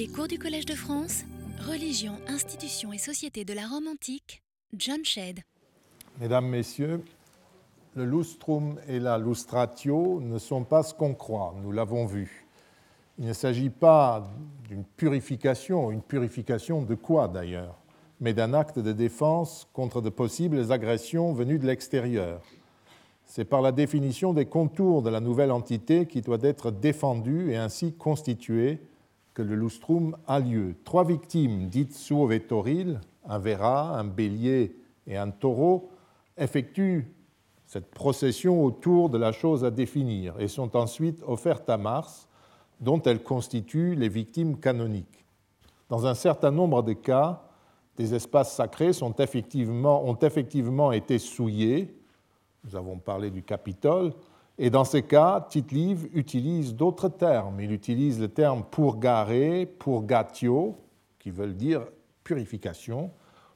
Les cours du Collège de France, Religion, institutions et société de la Rome antique, John Shedd. Mesdames, Messieurs, le lustrum et la lustratio ne sont pas ce qu'on croit, nous l'avons vu. Il ne s'agit pas d'une purification, une purification de quoi d'ailleurs, mais d'un acte de défense contre de possibles agressions venues de l'extérieur. C'est par la définition des contours de la nouvelle entité qui doit être défendue et ainsi constituée le lustrum a lieu. Trois victimes dites suovetoril, un verra, un bélier et un taureau, effectuent cette procession autour de la chose à définir et sont ensuite offertes à Mars, dont elles constituent les victimes canoniques. Dans un certain nombre de cas, des espaces sacrés sont effectivement, ont effectivement été souillés, nous avons parlé du Capitole, et dans ces cas, Tite-Live utilise d'autres termes. Il utilise le terme purgare, purgatio, qui veulent dire purification,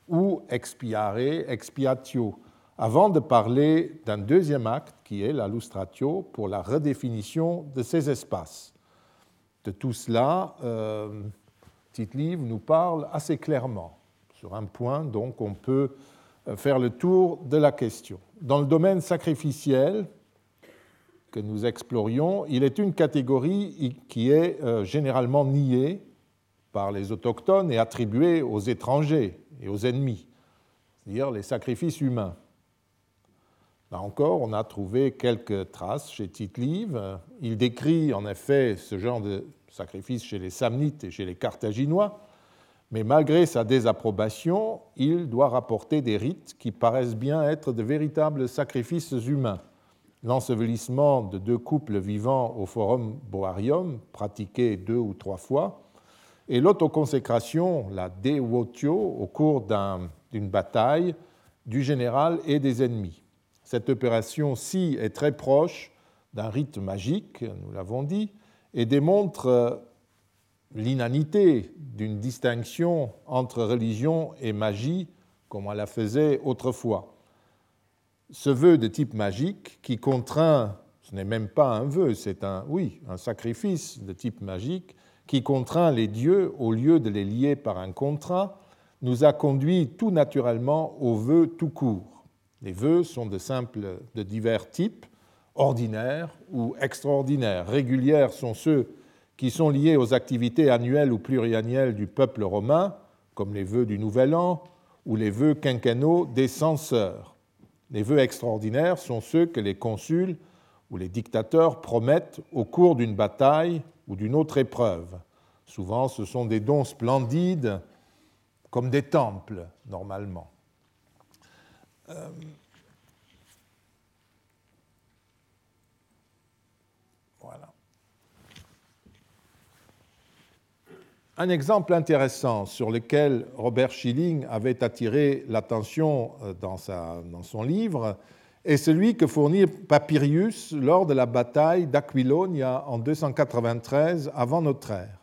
ou expiare, expiatio, avant de parler d'un deuxième acte qui est la lustratio pour la redéfinition de ces espaces. De tout cela, euh, Tite-Live nous parle assez clairement. Sur un point, donc, on peut euh, faire le tour de la question. Dans le domaine sacrificiel, que nous explorions, il est une catégorie qui est euh, généralement niée par les autochtones et attribuée aux étrangers et aux ennemis, c'est-à-dire les sacrifices humains. Là encore, on a trouvé quelques traces chez Tite-Live. Il décrit en effet ce genre de sacrifice chez les Samnites et chez les Carthaginois, mais malgré sa désapprobation, il doit rapporter des rites qui paraissent bien être de véritables sacrifices humains l'ensevelissement de deux couples vivants au forum Boarium, pratiqué deux ou trois fois, et l'autoconsécration, la devotio, au cours d'une bataille du général et des ennemis. Cette opération-ci est très proche d'un rite magique, nous l'avons dit, et démontre l'inanité d'une distinction entre religion et magie, comme on la faisait autrefois ce vœu de type magique qui contraint, ce n'est même pas un vœu, c'est un, oui, un sacrifice de type magique, qui contraint les dieux, au lieu de les lier par un contrat, nous a conduit tout naturellement aux vœux tout court. Les vœux sont de simples, de divers types, ordinaires ou extraordinaires. Régulières sont ceux qui sont liés aux activités annuelles ou pluriannuelles du peuple romain, comme les vœux du Nouvel An ou les vœux quinquennaux des censeurs. Les vœux extraordinaires sont ceux que les consuls ou les dictateurs promettent au cours d'une bataille ou d'une autre épreuve. Souvent, ce sont des dons splendides, comme des temples, normalement. Euh, Un exemple intéressant sur lequel Robert Schilling avait attiré l'attention euh, dans, son livre est celui que fournit Papirius lors de la bataille d'Aquilonia en 293 avant notre ère.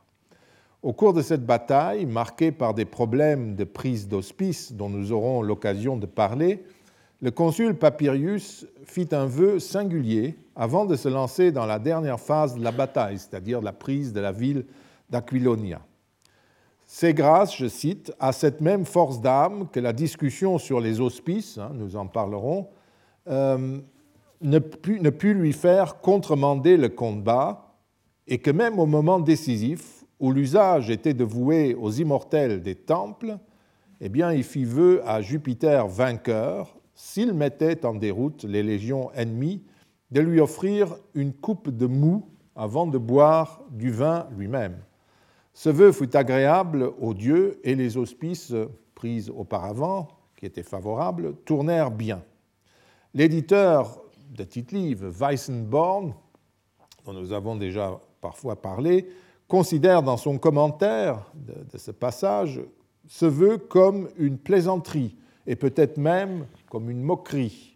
Au cours de cette bataille, marquée par des problèmes de prise d'hospice dont nous aurons l'occasion de parler, le consul Papirius fit un vœu singulier avant de se lancer dans la dernière phase de la bataille, c'est-à-dire la prise de la ville d'Aquilonia. C'est grâce, je cite, à cette même force d'âme que la discussion sur les auspices, hein, nous en parlerons, euh, ne, put, lui faire contremander le combat et que même au moment décisif, où l'usage était de vouer aux immortels des temples, eh bien, il fit vœu à Jupiter vainqueur, s'il mettait en déroute les légions ennemies, de lui offrir une coupe de mou avant de boire du vin lui-même. Ce vœu fut agréable aux dieux et les auspices pris auparavant, qui étaient favorables, tournèrent bien. L'éditeur de Tite-Live, Weissenborn, dont nous avons déjà parfois parlé, considère dans son commentaire de, de ce passage ce vœu comme une plaisanterie et peut-être même comme une moquerie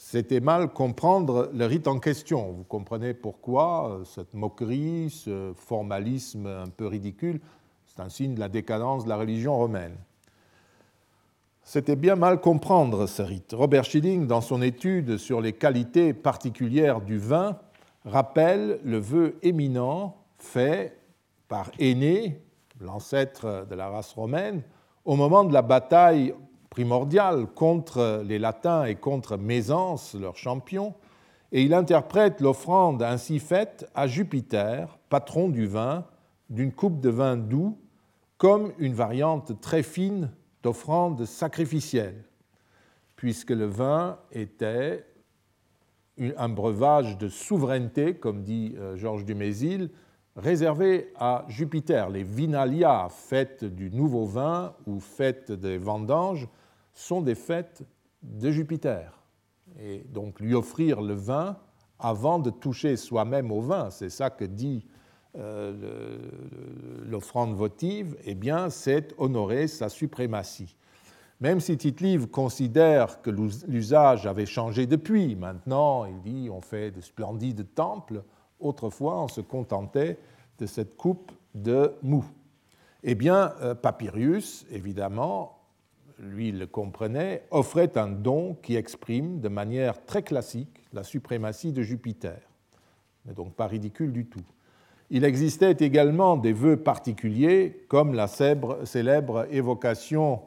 c'était mal comprendre le rite en question. Vous comprenez pourquoi euh, cette moquerie, ce formalisme un peu ridicule, c'est un signe de la décadence de la religion romaine. C'était bien mal comprendre ce rite. Robert Schilling, dans son étude sur les qualités particulières du vin, rappelle le vœu éminent fait par Aîné, l'ancêtre de la race romaine, au moment de la bataille contre les Latins et contre Mésence, leur champion, et il interprète l'offrande ainsi faite à Jupiter, patron du vin, d'une coupe de vin doux, comme une variante très fine d'offrande sacrificielle, puisque le vin était un breuvage de souveraineté, comme dit euh, Georges Dumézil, réservé à Jupiter. Les vinalia, fêtes du nouveau vin ou fêtes des vendanges, sont des fêtes de Jupiter. Et donc lui offrir le vin avant de toucher soi-même au vin, c'est ça que dit euh, l'offrande votive, eh bien, c'est honorer sa suprématie. Même si Tite-Live considère que l'usage avait changé depuis, maintenant il dit on fait de splendides temples, autrefois on se contentait de cette coupe de mou. Eh bien, euh, Papyrus, évidemment, lui le comprenait, offrait un don qui exprime de manière très classique la suprématie de Jupiter. Mais donc pas ridicule du tout. Il existait également des vœux particuliers, comme la célèbre évocation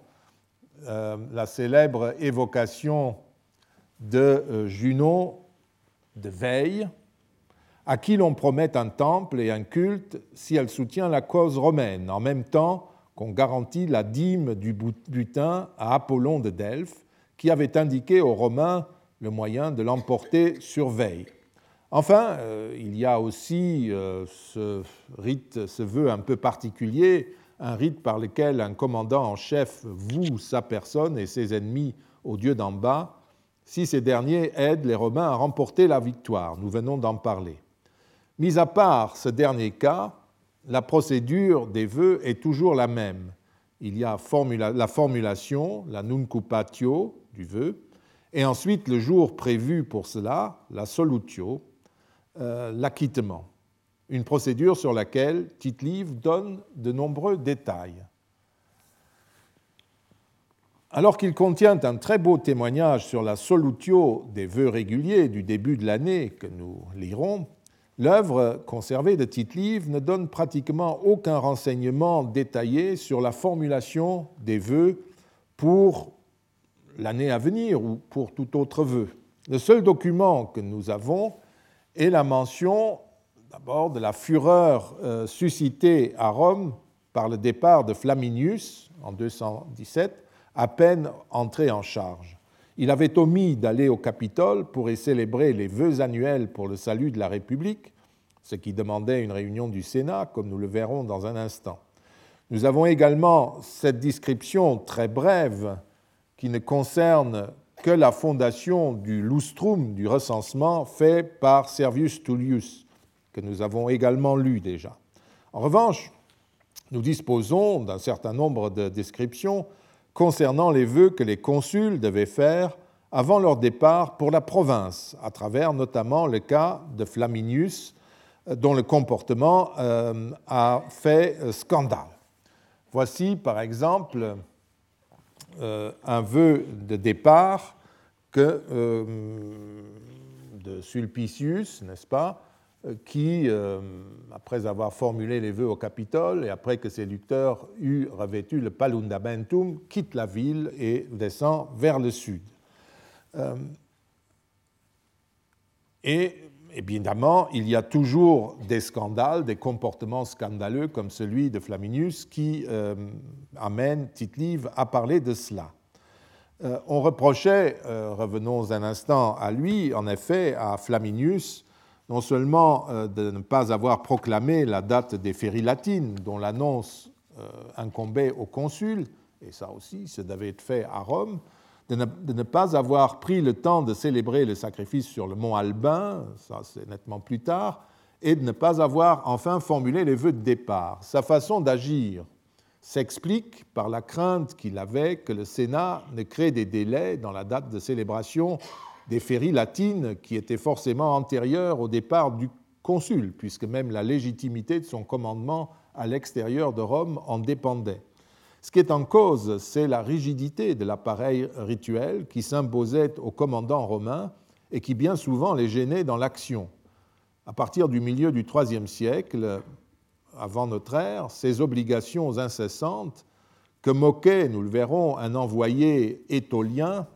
euh, la célèbre évocation de euh, Junon de Veille, à qui l'on promet un temple et un culte si elle soutient la cause romaine, en même temps qu'on garantit la dîme du butin à Apollon de Delphes, qui avait indiqué aux Romains le moyen de l'emporter sur Veille. Enfin, euh, il y a aussi ce rite, ce vœu un peu particulier un rite par lequel un commandant en chef voue sa personne et ses ennemis au dieu d'en bas, si ces derniers aident les Romains à remporter la victoire. Nous venons d'en parler. Mis à part ce dernier cas, la procédure des vœux est toujours la même. Il y a la formulation, la nuncupatio du vœu, et ensuite le jour prévu pour cela, la solutio, euh, l'acquittement une procédure sur laquelle Tite-Live donne de nombreux détails. Alors qu'il contient un très beau témoignage sur la solutio des vœux réguliers du début de l'année que nous lirons, l'œuvre conservée de Tite-Live ne donne pratiquement aucun renseignement détaillé sur la formulation des vœux pour l'année à venir ou pour tout autre vœu. Le seul document que nous avons est la mention d'abord de la fureur euh, suscitée à Rome par le départ de Flaminius en 217, à peine entré en charge. Il avait omis d'aller au Capitole pour y célébrer les vœux annuels pour le salut de la République, ce qui demandait une réunion du Sénat, comme nous le verrons dans un instant. Nous avons également cette description très brève qui ne concerne que la fondation du lustrum, du recensement fait par Servius Tullius, que nous avons également lu déjà. En revanche, nous disposons d'un certain nombre de descriptions concernant les vœux que les consuls devaient faire avant leur départ pour la province, à travers notamment le cas de Flaminius, dont le comportement euh, a fait euh, scandale. Voici par exemple euh, un vœu de départ de Sulpicius, n'est-ce pas, euh, qui, euh, après avoir formulé les vœux au Capitole et après que ses lucteurs eurent revêtu le palundamentum, quitte la ville et descend vers le sud. Euh, et évidemment, il y a toujours des scandales, des comportements scandaleux comme celui de Flaminius qui amène Tite-Live à parler de cela. on reprochait, revenons un instant à lui, en effet, à Flaminius, non seulement euh, de ne pas avoir proclamé la date des féries latines, dont l'annonce euh, incombait au consul, et ça aussi, ça devait être fait à Rome, de ne, pas avoir pris le temps de célébrer le sacrifice sur le mont Albin, ça c'est nettement plus tard, et de ne pas avoir enfin formulé les vœux de départ. Sa façon d'agir s'explique par la crainte qu'il avait que le Sénat ne crée des délais dans la date de célébration des féries latines qui étaient forcément antérieures au départ du consul, puisque même la légitimité de son commandement à l'extérieur de Rome en dépendait. Ce qui est en cause, c'est la rigidité de l'appareil rituel qui s'imposait aux commandants romains et qui bien souvent les gênait dans l'action. À partir du milieu du IIIe siècle, avant notre ère, ces obligations incessantes que moquait, nous le verrons, un envoyé étolien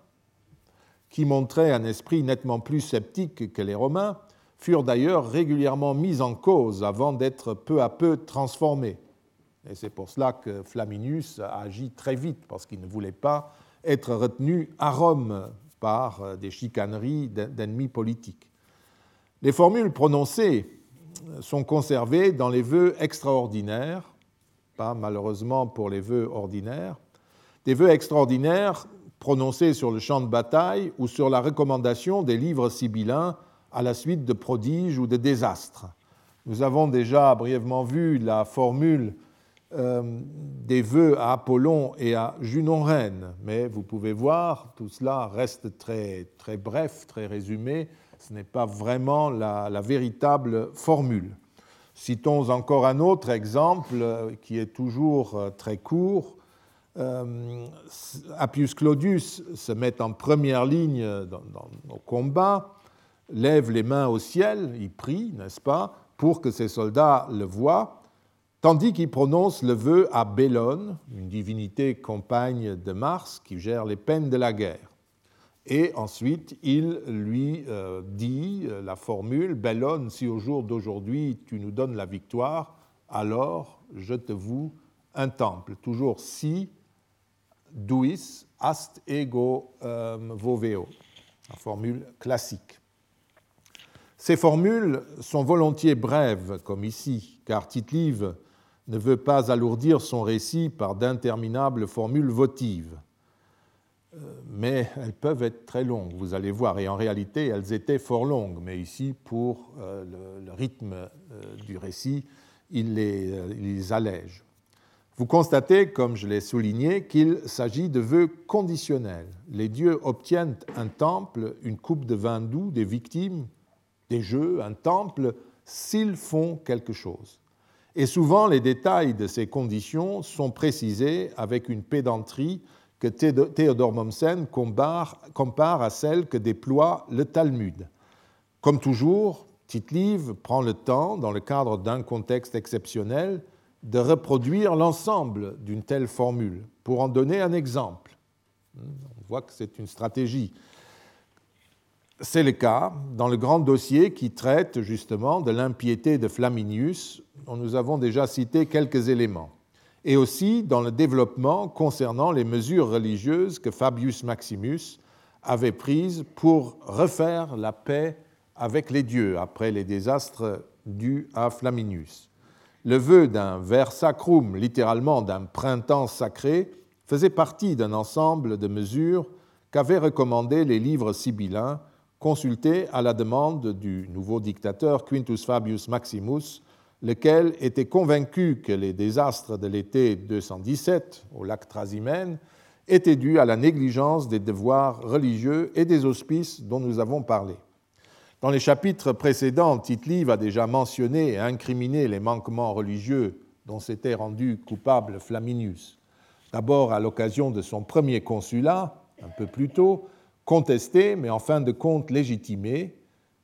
qui montrait un esprit nettement plus sceptique que les Romains, furent d'ailleurs régulièrement mises en cause avant d'être peu à peu transformées. Et c'est pour cela que Flaminius a agi très vite, parce qu'il ne voulait pas être retenu à Rome par des chicaneries d'ennemis politiques. Les formules prononcées sont conservées dans les vœux extraordinaires, pas malheureusement pour les vœux ordinaires, des vœux extraordinaires prononcés sur le champ de bataille ou sur la recommandation des livres sibyllins à la suite de prodiges ou de désastres. Nous avons déjà brièvement vu la formule euh, des vœux à Apollon et à Junon-Reine, mais vous pouvez voir, tout cela reste très, très bref, très résumé, ce n'est pas vraiment la, la, véritable formule. Citons encore un autre exemple euh, qui est toujours euh, très court. Appius Claudius se met en première ligne dans, dans nos combats, lève les mains au ciel, il prie, n'est-ce pas, pour que ses soldats le voient, tandis qu'il prononce le vœu à Bellone, une divinité compagne de Mars qui gère les peines de la guerre. Et ensuite, il lui euh, dit euh, la formule Bellone, si au jour d'aujourd'hui tu nous donnes la victoire, alors je te voue un temple. Toujours si duis ast ego euh, voveo, la formule classique. Ces formules sont volontiers brèves, comme ici, car Tite-Live ne veut pas alourdir son récit par d'interminables formules votives. Euh, mais elles peuvent être très longues, vous allez voir, et en réalité elles étaient fort longues, mais ici, pour euh, le, rythme du récit, il les, allège. Vous constatez, comme je l'ai souligné, qu'il s'agit de vœux conditionnels. Les dieux obtiennent un temple, une coupe de vin doux, des victimes, des jeux, un temple, s'ils font quelque chose. Et souvent, les détails de ces conditions sont précisés avec une pédanterie que Théodore Mommsen compare, à celle que déploie le Talmud. Comme toujours, Tite-Live prend le temps, dans le cadre d'un contexte exceptionnel, de reproduire l'ensemble d'une telle formule. Pour en donner un exemple, on voit que c'est une stratégie. C'est le cas dans le grand dossier qui traite justement de l'impiété de Flaminius, dont nous avons déjà cité quelques éléments, et aussi dans le développement concernant les mesures religieuses que Fabius Maximus avait prises pour refaire la paix avec les dieux après les désastres dus à Flaminius. Le vœu d'un ver sacrum, littéralement d'un printemps sacré, faisait partie d'un ensemble de mesures qu'avaient recommandées les livres sibyllins consulté à la demande du nouveau dictateur Quintus Fabius Maximus, lequel était convaincu que les désastres de l'été 217 au lac Trasimène étaient dus à la négligence des devoirs religieux et des auspices dont nous avons parlé. Dans les chapitres précédents, Tite-Live a déjà mentionné et incriminé les manquements religieux dont s'était rendu coupable Flaminius. D'abord à l'occasion de son premier consulat, un peu plus tôt, contesté, mais en fin de compte légitimé,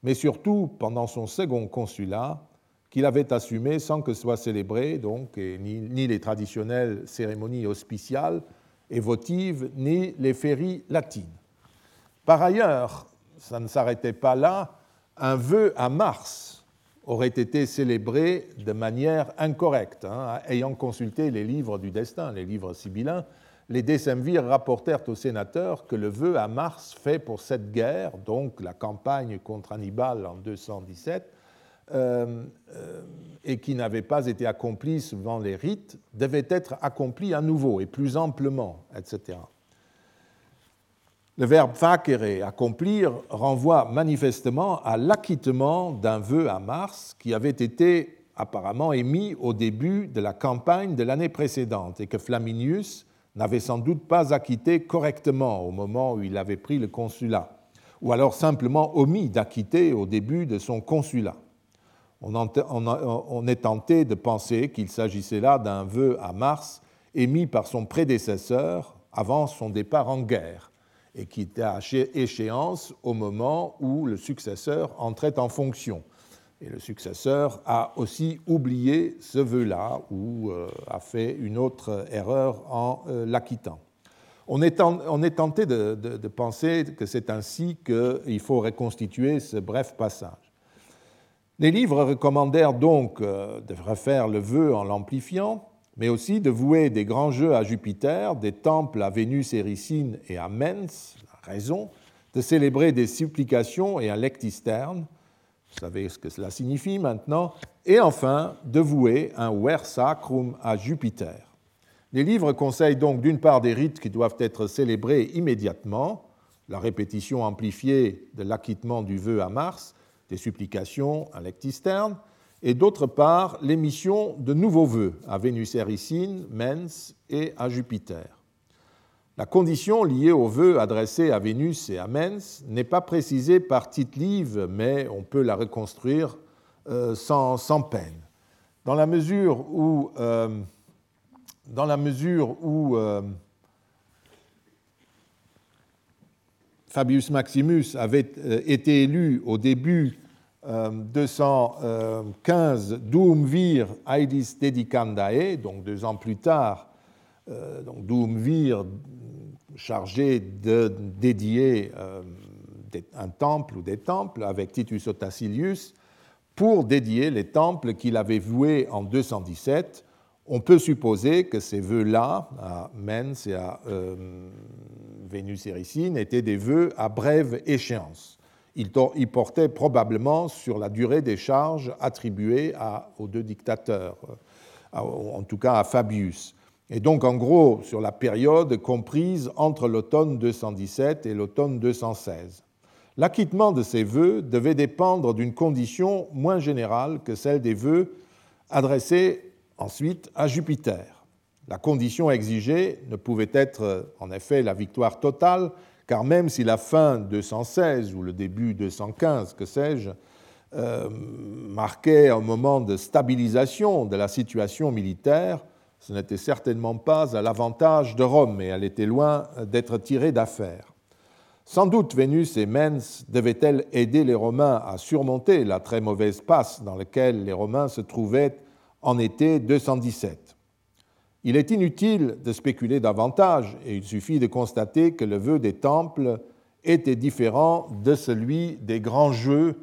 mais surtout pendant son second consulat, qu'il avait assumé sans que soient célébrées donc, ni, les traditionnelles cérémonies auspiciales et votives, ni les féries latines. Par ailleurs, ça ne s'arrêtait pas là, un vœu à Mars aurait été célébré de manière incorrecte. Hein, ayant consulté les livres du destin, les livres sibyllins, les décemvirs rapportèrent au sénateur que le vœu à Mars fait pour cette guerre, donc la campagne contre Hannibal en 217, euh, euh, et qui n'avait pas été accompli selon les rites, devait être accompli à nouveau et plus amplement, etc. Le verbe facere, accomplir, renvoie manifestement à l'acquittement d'un vœu à Mars qui avait été apparemment émis au début de la campagne de l'année précédente et que Flaminius n'avait sans doute pas acquitté correctement au moment où il avait pris le consulat, ou alors simplement omis d'acquitter au début de son consulat. On est tenté de penser qu'il s'agissait là d'un vœu à Mars émis par son prédécesseur avant son départ en guerre et qui était à échéance au moment où le successeur entrait en fonction. Et le successeur a aussi oublié ce vœu-là ou euh, a fait une autre erreur en euh, l'acquittant. On est, tenté de, penser que c'est ainsi qu'il faut reconstituer ce bref passage. Les livres recommandèrent donc euh, de refaire le vœu en l'amplifiant, mais aussi de vouer des grands jeux à Jupiter, des temples à Vénus Éricine et à Mens, la raison, de célébrer des supplications et un lectisterne, vous savez ce que cela signifie maintenant, et enfin de vouer un ver sacrum à Jupiter. Les livres conseillent donc d'une part des rites qui doivent être célébrés immédiatement, la répétition amplifiée de l'acquittement du vœu à Mars, des supplications à lectisterne, et d'autre part l'émission de nouveaux vœux à Vénus Éricine, Mens et à Jupiter. La condition liée aux vœux adressés à Vénus et à Mens n'est pas précisée par Tite-Live, mais on peut la reconstruire euh, sans, peine. Dans la mesure où, euh, euh, Fabius Maximus avait été élu au début 215 Dum vir aedis dedicandae, donc deux ans plus tard, donc Dum vir chargé de dédier euh, un temple ou des temples avec Titus Otacilius pour dédier les temples qu'il avait voués en 217. On peut supposer que ces vœux-là, à Mens et à euh, Vénus Éricine, étaient des vœux à brève échéance. Ils portaient probablement sur la durée des charges attribuées aux deux dictateurs, euh, en tout cas à Fabius et donc en gros sur la période comprise entre l'automne 217 et l'automne 216. L'acquittement de ces vœux devait dépendre d'une condition moins générale que celle des vœux adressés ensuite à Jupiter. La condition exigée ne pouvait être en effet la victoire totale, car même si la fin 216 ou le début 215, que sais-je, euh, marquait un moment de stabilisation de la situation militaire, ce n'était certainement pas à l'avantage de Rome, et elle était loin d'être tirée d'affaire. Sans doute Vénus et Mens devaient-elles aider les Romains à surmonter la très mauvaise passe dans laquelle les Romains se trouvaient en été 217. Il est inutile de spéculer davantage, et il suffit de constater que le vœu des temples était différent de celui des grands jeux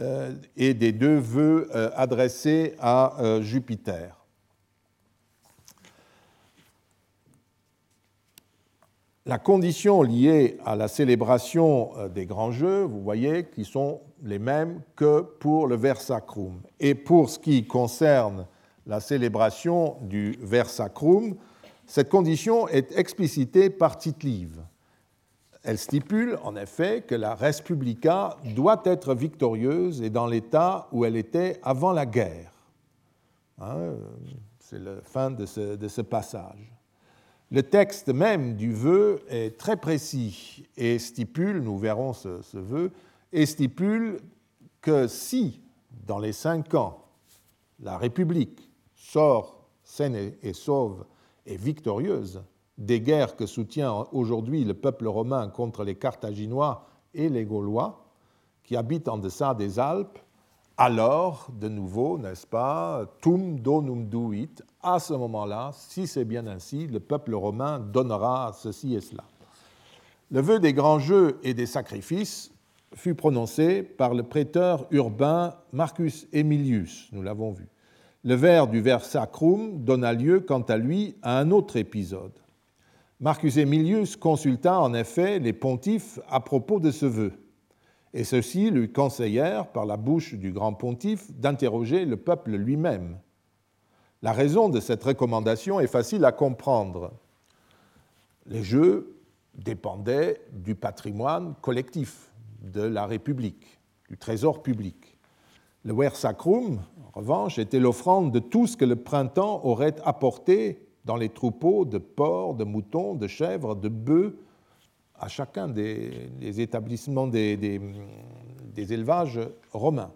euh, et des deux vœux euh, adressés à euh, Jupiter. la condition liée à la célébration des grands jeux, vous voyez, qui sont les mêmes que pour le vers sacrum. Et pour ce qui concerne la célébration du vers sacrum, cette condition est explicitée par Tite-Live. Elle stipule en effet que la res publica doit être victorieuse et dans l'état où elle était avant la guerre. Hein, c'est la fin de ce passage. Le texte même du vœu est très précis et stipule, nous verrons ce, vœu, et stipule que si, dans les cinq ans, la République sort saine et sauve et victorieuse des guerres que soutient aujourd'hui le peuple romain contre les Carthaginois et les Gaulois, qui habitent en deçà des Alpes, alors, de nouveau, n'est-ce pas, tum donum duit, à ce moment-là, si c'est bien ainsi, le peuple romain donnera ceci et cela. Le vœu des grands jeux et des sacrifices fut prononcé par le prêteur urbain Marcus Aemilius, nous l'avons vu. Le vers du vers sacrum donna lieu, quant à lui, à un autre épisode. Marcus Aemilius consulta en effet les pontifes à propos de ce vœu et ceux-ci lui conseillèrent, par la bouche du grand pontife, d'interroger le peuple lui-même. La raison de cette recommandation est facile à comprendre. Les jeux dépendaient du patrimoine collectif de la République, du trésor public. Le ver sacrum, en revanche, était l'offrande de tout ce que le printemps aurait apporté dans les troupeaux de porcs, de moutons, de chèvres, de bœufs, à chacun des, établissements des, élevages romains.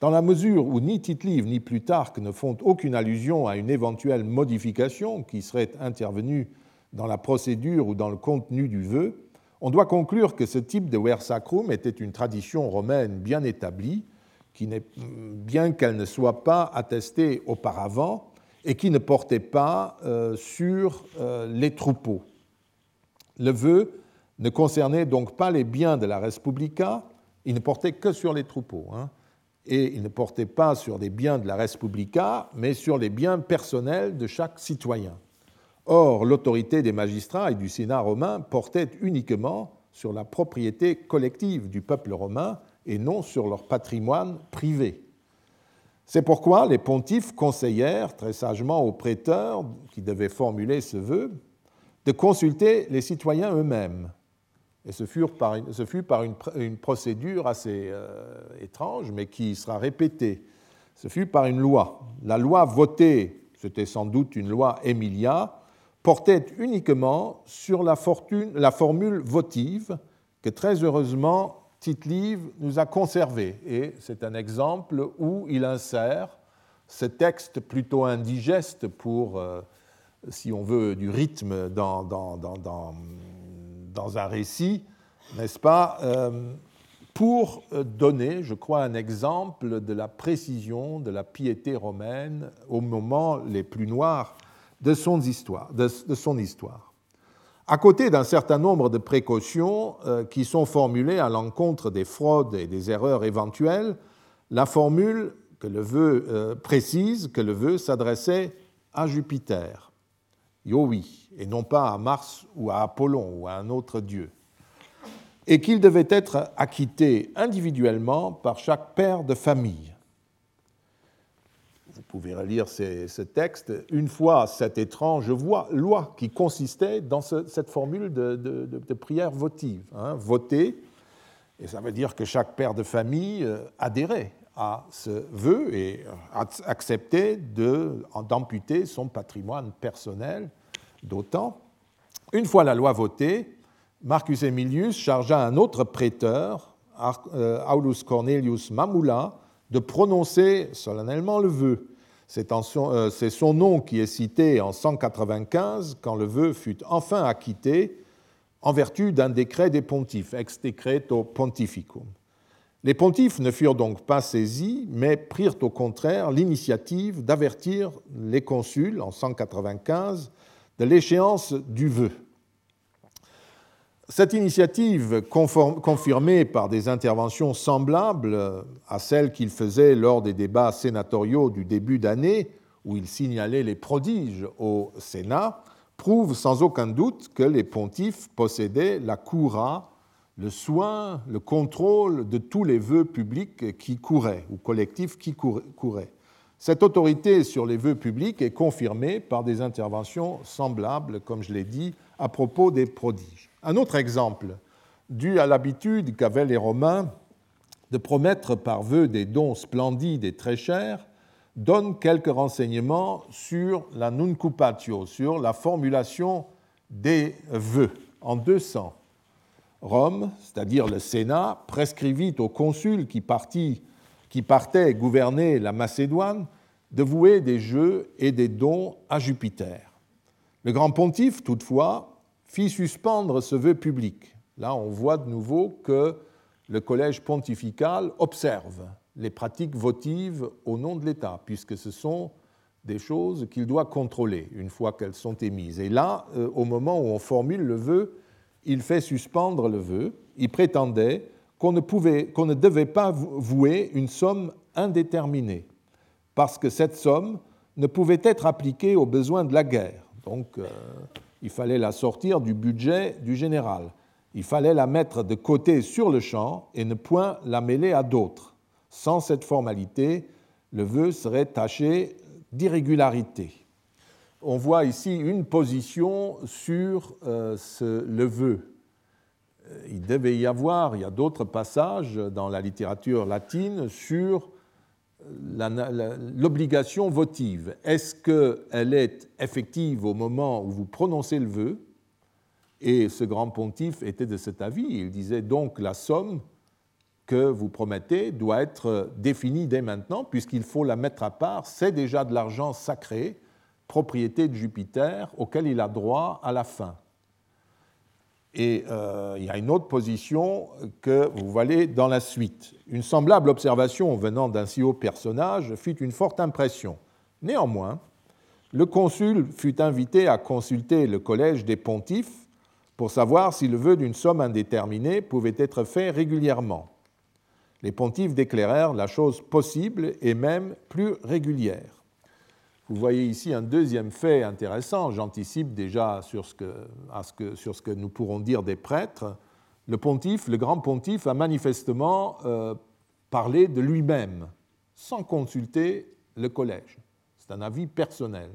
Dans la mesure où ni Tite-Live ni Plutarque ne font aucune allusion à une éventuelle modification qui serait intervenue dans la procédure ou dans le contenu du vœu, on doit conclure que ce type de ver sacrum était une tradition romaine bien établie qui bien qu'elle ne soit pas attestée auparavant et qui ne portait pas euh, sur euh, les troupeaux. Le vœu ne concernait donc pas les biens de la Respublica, il ne portait que sur les troupeaux. Hein, et il ne portait pas sur les biens de la Respublica, mais sur les biens personnels de chaque citoyen. Or, l'autorité des magistrats et du Sénat romain portait uniquement sur la propriété collective du peuple romain et non sur leur patrimoine privé. C'est pourquoi les pontifes conseillèrent très sagement aux prêteurs qui devaient formuler ce vœu de consulter les citoyens eux-mêmes. Et ce fut par, une, procédure assez euh, étrange, mais qui sera répétée. Ce fut par une loi. La loi votée, c'était sans doute une loi Emilia, portait uniquement sur la formule votive que très heureusement Tite-Live nous a conservée. Et c'est un exemple où il insère ce texte plutôt indigeste pour, euh, si on veut, du rythme dans, un récit, n'est-ce pas, euh, pour donner, je crois, un exemple de la précision de la piété romaine au moment les plus noirs. De, son histoire. À côté d'un certain nombre de précautions euh, qui sont formulées à l'encontre des fraudes et des erreurs éventuelles, la formule que le vœu euh, précise que le vœu s'adressait à Jupiter, oui, et non pas à Mars ou à Apollon ou à un autre dieu, et qu'il devait être acquitté individuellement par chaque père de famille vous pouvez relire ce texte, une fois cette étrange loi qui consistait dans cette formule de, prière votive. Hein, voter, et ça veut dire que chaque père de famille euh, adhérait à ce vœu et euh, acceptait d'amputer son patrimoine personnel d'autant. Une fois la loi votée, Marcus Aemilius chargea un autre prêteur, euh, Aulus Cornelius Mamula, de prononcer solennellement le vœu. Euh, c'est son nom qui est cité en 195 quand le vœu fut enfin acquitté en vertu d'un décret des pontifes, ex decreto pontificum. Les pontifes ne furent donc pas saisis, mais prirent au contraire l'initiative d'avertir les consuls en 195 de l'échéance du vœu. Cette initiative, confirmée par des interventions semblables à celles qu'il faisait lors des débats sénatoriaux du début d'année, où il signalait les prodiges au Sénat, prouve sans aucun doute que les pontifes possédaient la coura, le soin, le contrôle de tous les vœux publics qui couraient, ou collectifs qui couraient. Cette autorité sur les vœux publics est confirmée par des interventions semblables, comme je l'ai dit, à propos des prodiges. Un autre exemple, dû à l'habitude qu'avaient les Romains de promettre par vœu des dons splendides et très chers, donne quelques renseignements sur la nuncupatio, sur la formulation des vœux. En 200, Rome, c'est-à-dire le Sénat, prescrivit au consul qui, partit, qui partait gouverner la Macédoine de vouer des jeux et des dons à Jupiter. Le grand pontife, toutefois, fit suspendre ce vœu public. Là, on voit de nouveau que le collège pontifical observe les pratiques votives au nom de l'État, puisque ce sont des choses qu'il doit contrôler une fois qu'elles sont émises. Et là, euh, au moment où on formule le vœu, il fait suspendre le vœu. Il prétendait qu'on ne, pouvait, qu'on ne devait pas vouer une somme indéterminée, parce que cette somme ne pouvait être appliquée aux besoins de la guerre. Donc, euh, il fallait la sortir du budget du général. Il fallait la mettre de côté sur le champ et ne point la mêler à d'autres. Sans cette formalité, le vœu serait taché d'irrégularité. On voit ici une position sur euh, ce, le vœu. Euh, il devait y avoir, il y a d'autres passages dans la littérature latine sur l'obligation votive, est-ce qu'elle est effective au moment où vous prononcez le vœu? Et ce grand pontife était de cet avis. Il disait donc la somme que vous promettez doit être définie dès maintenant, puisqu'il faut la mettre à part. C'est déjà de l'argent sacré, propriété de Jupiter, auquel il a droit à la fin. Et euh, il y a une autre position que vous voyez dans la suite. Une semblable observation venant d'un si haut personnage fut une forte impression. Néanmoins, le consul fut invité à consulter le collège des pontifes pour savoir si le vœu d'une somme indéterminée pouvait être fait régulièrement. Les pontifes déclarèrent la chose possible et même plus régulière. Vous voyez ici un deuxième fait intéressant, j'anticipe déjà sur ce, que, sur ce, que, nous pourrons dire des prêtres. Le pontife, le grand pontife, a manifestement euh, parlé de lui-même, sans consulter le collège. C'est un avis personnel.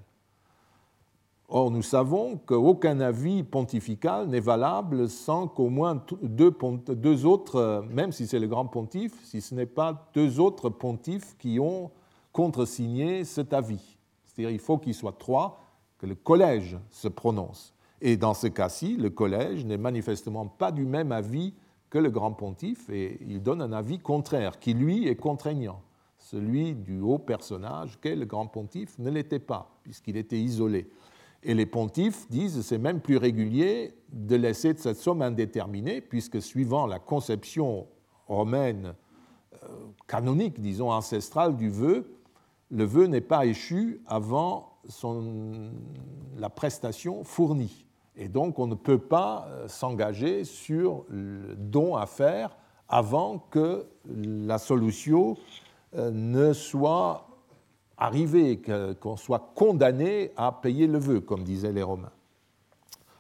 Or, nous savons qu'aucun avis pontifical n'est valable sans qu'au moins deux, autres, même si c'est le grand pontife, si ce n'est pas deux autres pontifes qui ont contresigné cet avis. C'est-à-dire qu'il faut qu'il soit trois, que le collège se prononce. Et dans ce cas-ci, le collège n'est manifestement pas du même avis que le grand pontife, et il donne un avis contraire, qui lui est contraignant. Celui du haut personnage qu'est le grand pontife ne l'était pas, puisqu'il était isolé. Et les pontifes disent c'est même plus régulier de laisser cette somme indéterminée, puisque suivant la conception romaine euh, canonique, disons ancestrale du vœu, le vœu n'est pas échu avant la prestation fournie. Et donc on ne peut pas euh, s'engager sur le don à faire avant que la solution euh, ne soit arriver qu'on soit condamné à payer le vœu, comme disaient les Romains.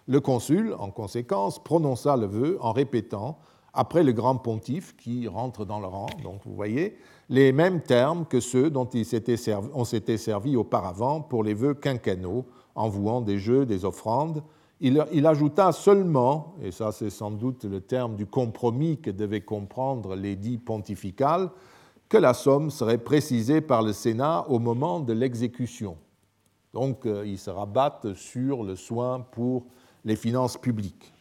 Le consul, en conséquence, prononça le vœu en répétant, après le grand pontife qui rentre dans le rang, donc vous voyez, les mêmes termes que ceux dont on s'était servi auparavant pour les vœux quinquennaux, en vouant des jeux, des offrandes. Il, ajouta seulement, et ça c'est sans doute le terme du compromis que devaient comprendre l'édit pontifical, que la somme serait précisée par le Sénat au moment de l'exécution. Donc euh, il se rabattent sur le soin pour les finances publiques.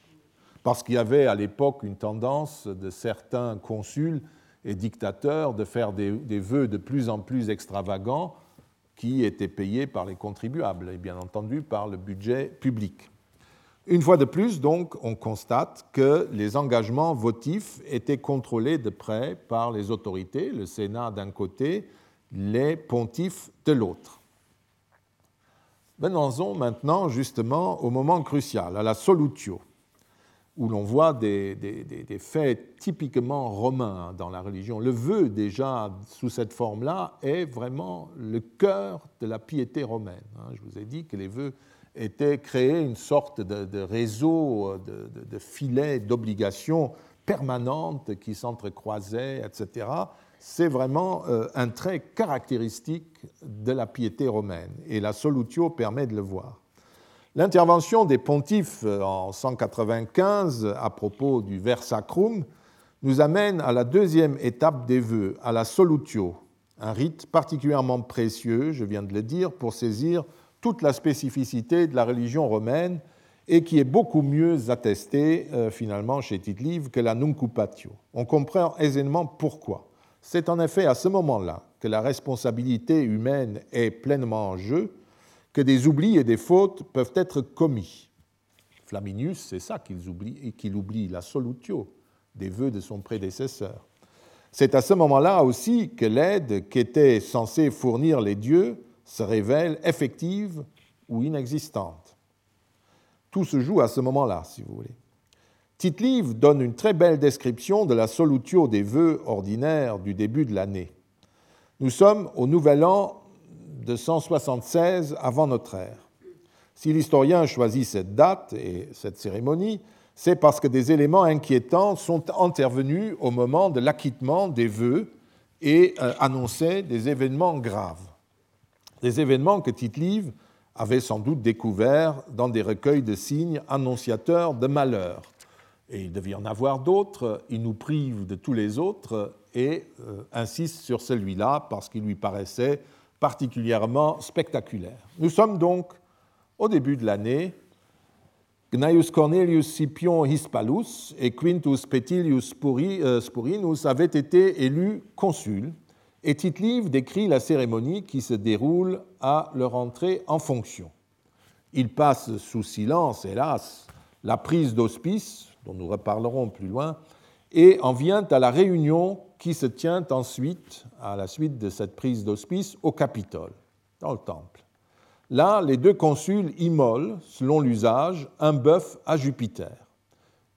Parce qu'il y avait à l'époque une tendance de certains consuls et dictateurs de faire des, vœux de plus en plus extravagants qui étaient payés par les contribuables et bien entendu par le budget public. Une fois de plus, donc, on constate que les engagements votifs étaient contrôlés de près par les autorités, le Sénat d'un côté, les pontifes de l'autre. Venons-en maintenant justement au moment crucial, à la solutio, où l'on voit des, des, faits typiquement romains dans la religion. Le vœu, déjà, sous cette forme-là, est vraiment le cœur de la piété romaine. Hein. Je vous ai dit que les vœux était créé une sorte de, réseau, de, de filet d'obligations permanentes qui s'entrecroisaient, etc. C'est vraiment euh, un trait caractéristique de la piété romaine, et la Solutio permet de le voir. L'intervention des pontifes euh, en 195 à propos du Ver Sacrum nous amène à la deuxième étape des vœux, à la Solutio, un rite particulièrement précieux, je viens de le dire, pour saisir toute la spécificité de la religion romaine et qui est beaucoup mieux attestée euh, finalement chez tite que la nuncupatio. On comprend aisément pourquoi. C'est en effet à ce moment-là que la responsabilité humaine est pleinement en jeu, que des oublis et des fautes peuvent être commis. Flaminius, c'est ça qu'il oublie, qu'il oublie, la solutio, des vœux de son prédécesseur. C'est à ce moment-là aussi que l'aide qu'étaient censés fournir les dieux se révèle effective ou inexistante. Tout se joue à ce moment-là, si vous voulez. tite donne une très belle description de la solutio des vœux ordinaires du début de l'année. Nous sommes au nouvel an de 176 avant notre ère. Si l'historien choisit cette date et cette cérémonie, c'est parce que des éléments inquiétants sont intervenus au moment de l'acquittement des vœux et euh, annonçaient des événements graves des événements que tite avait sans doute découverts dans des recueils de signes annonciateurs de malheur. Et il devait en avoir d'autres, il nous prive de tous les autres et euh, insiste sur celui-là parce qu'il lui paraissait particulièrement spectaculaire. Nous sommes donc au début de l'année. Gnaeus Cornelius Scipion Hispalus et Quintus Petilius euh, Spurinus avaient été élus consuls et Tite-Live décrit la cérémonie qui se déroule à leur entrée en fonction. Il passe sous silence, hélas, la prise d'hospice dont nous reparlerons plus loin, et en vient à la réunion qui se tient ensuite, à la suite de cette prise d'hospice, au Capitole, dans le temple. Là, les deux consuls immolent, selon l'usage, un bœuf à Jupiter.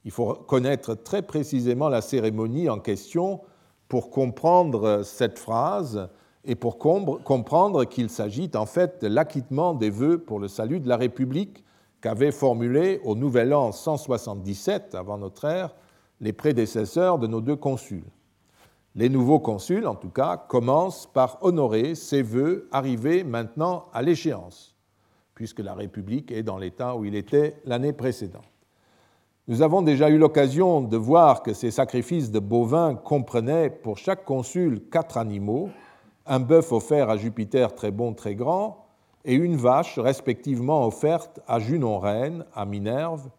Il faut connaître très précisément la cérémonie en question pour comprendre cette phrase et pour comprendre qu'il s'agit en fait de l'acquittement des vœux pour le salut de la République qu'avaient formulé au Nouvel An 177 avant notre ère les prédécesseurs de nos deux consuls. Les nouveaux consuls, en tout cas, commencent par honorer ces vœux arrivés maintenant à l'échéance, puisque la République est dans l'état où il était l'année précédente. Nous avons déjà eu l'occasion de voir que ces sacrifices de bovins comprenaient pour chaque consul quatre animaux, un bœuf offert à Jupiter très bon, très grand, et une vache respectivement offerte à Junon reine, à Minerve,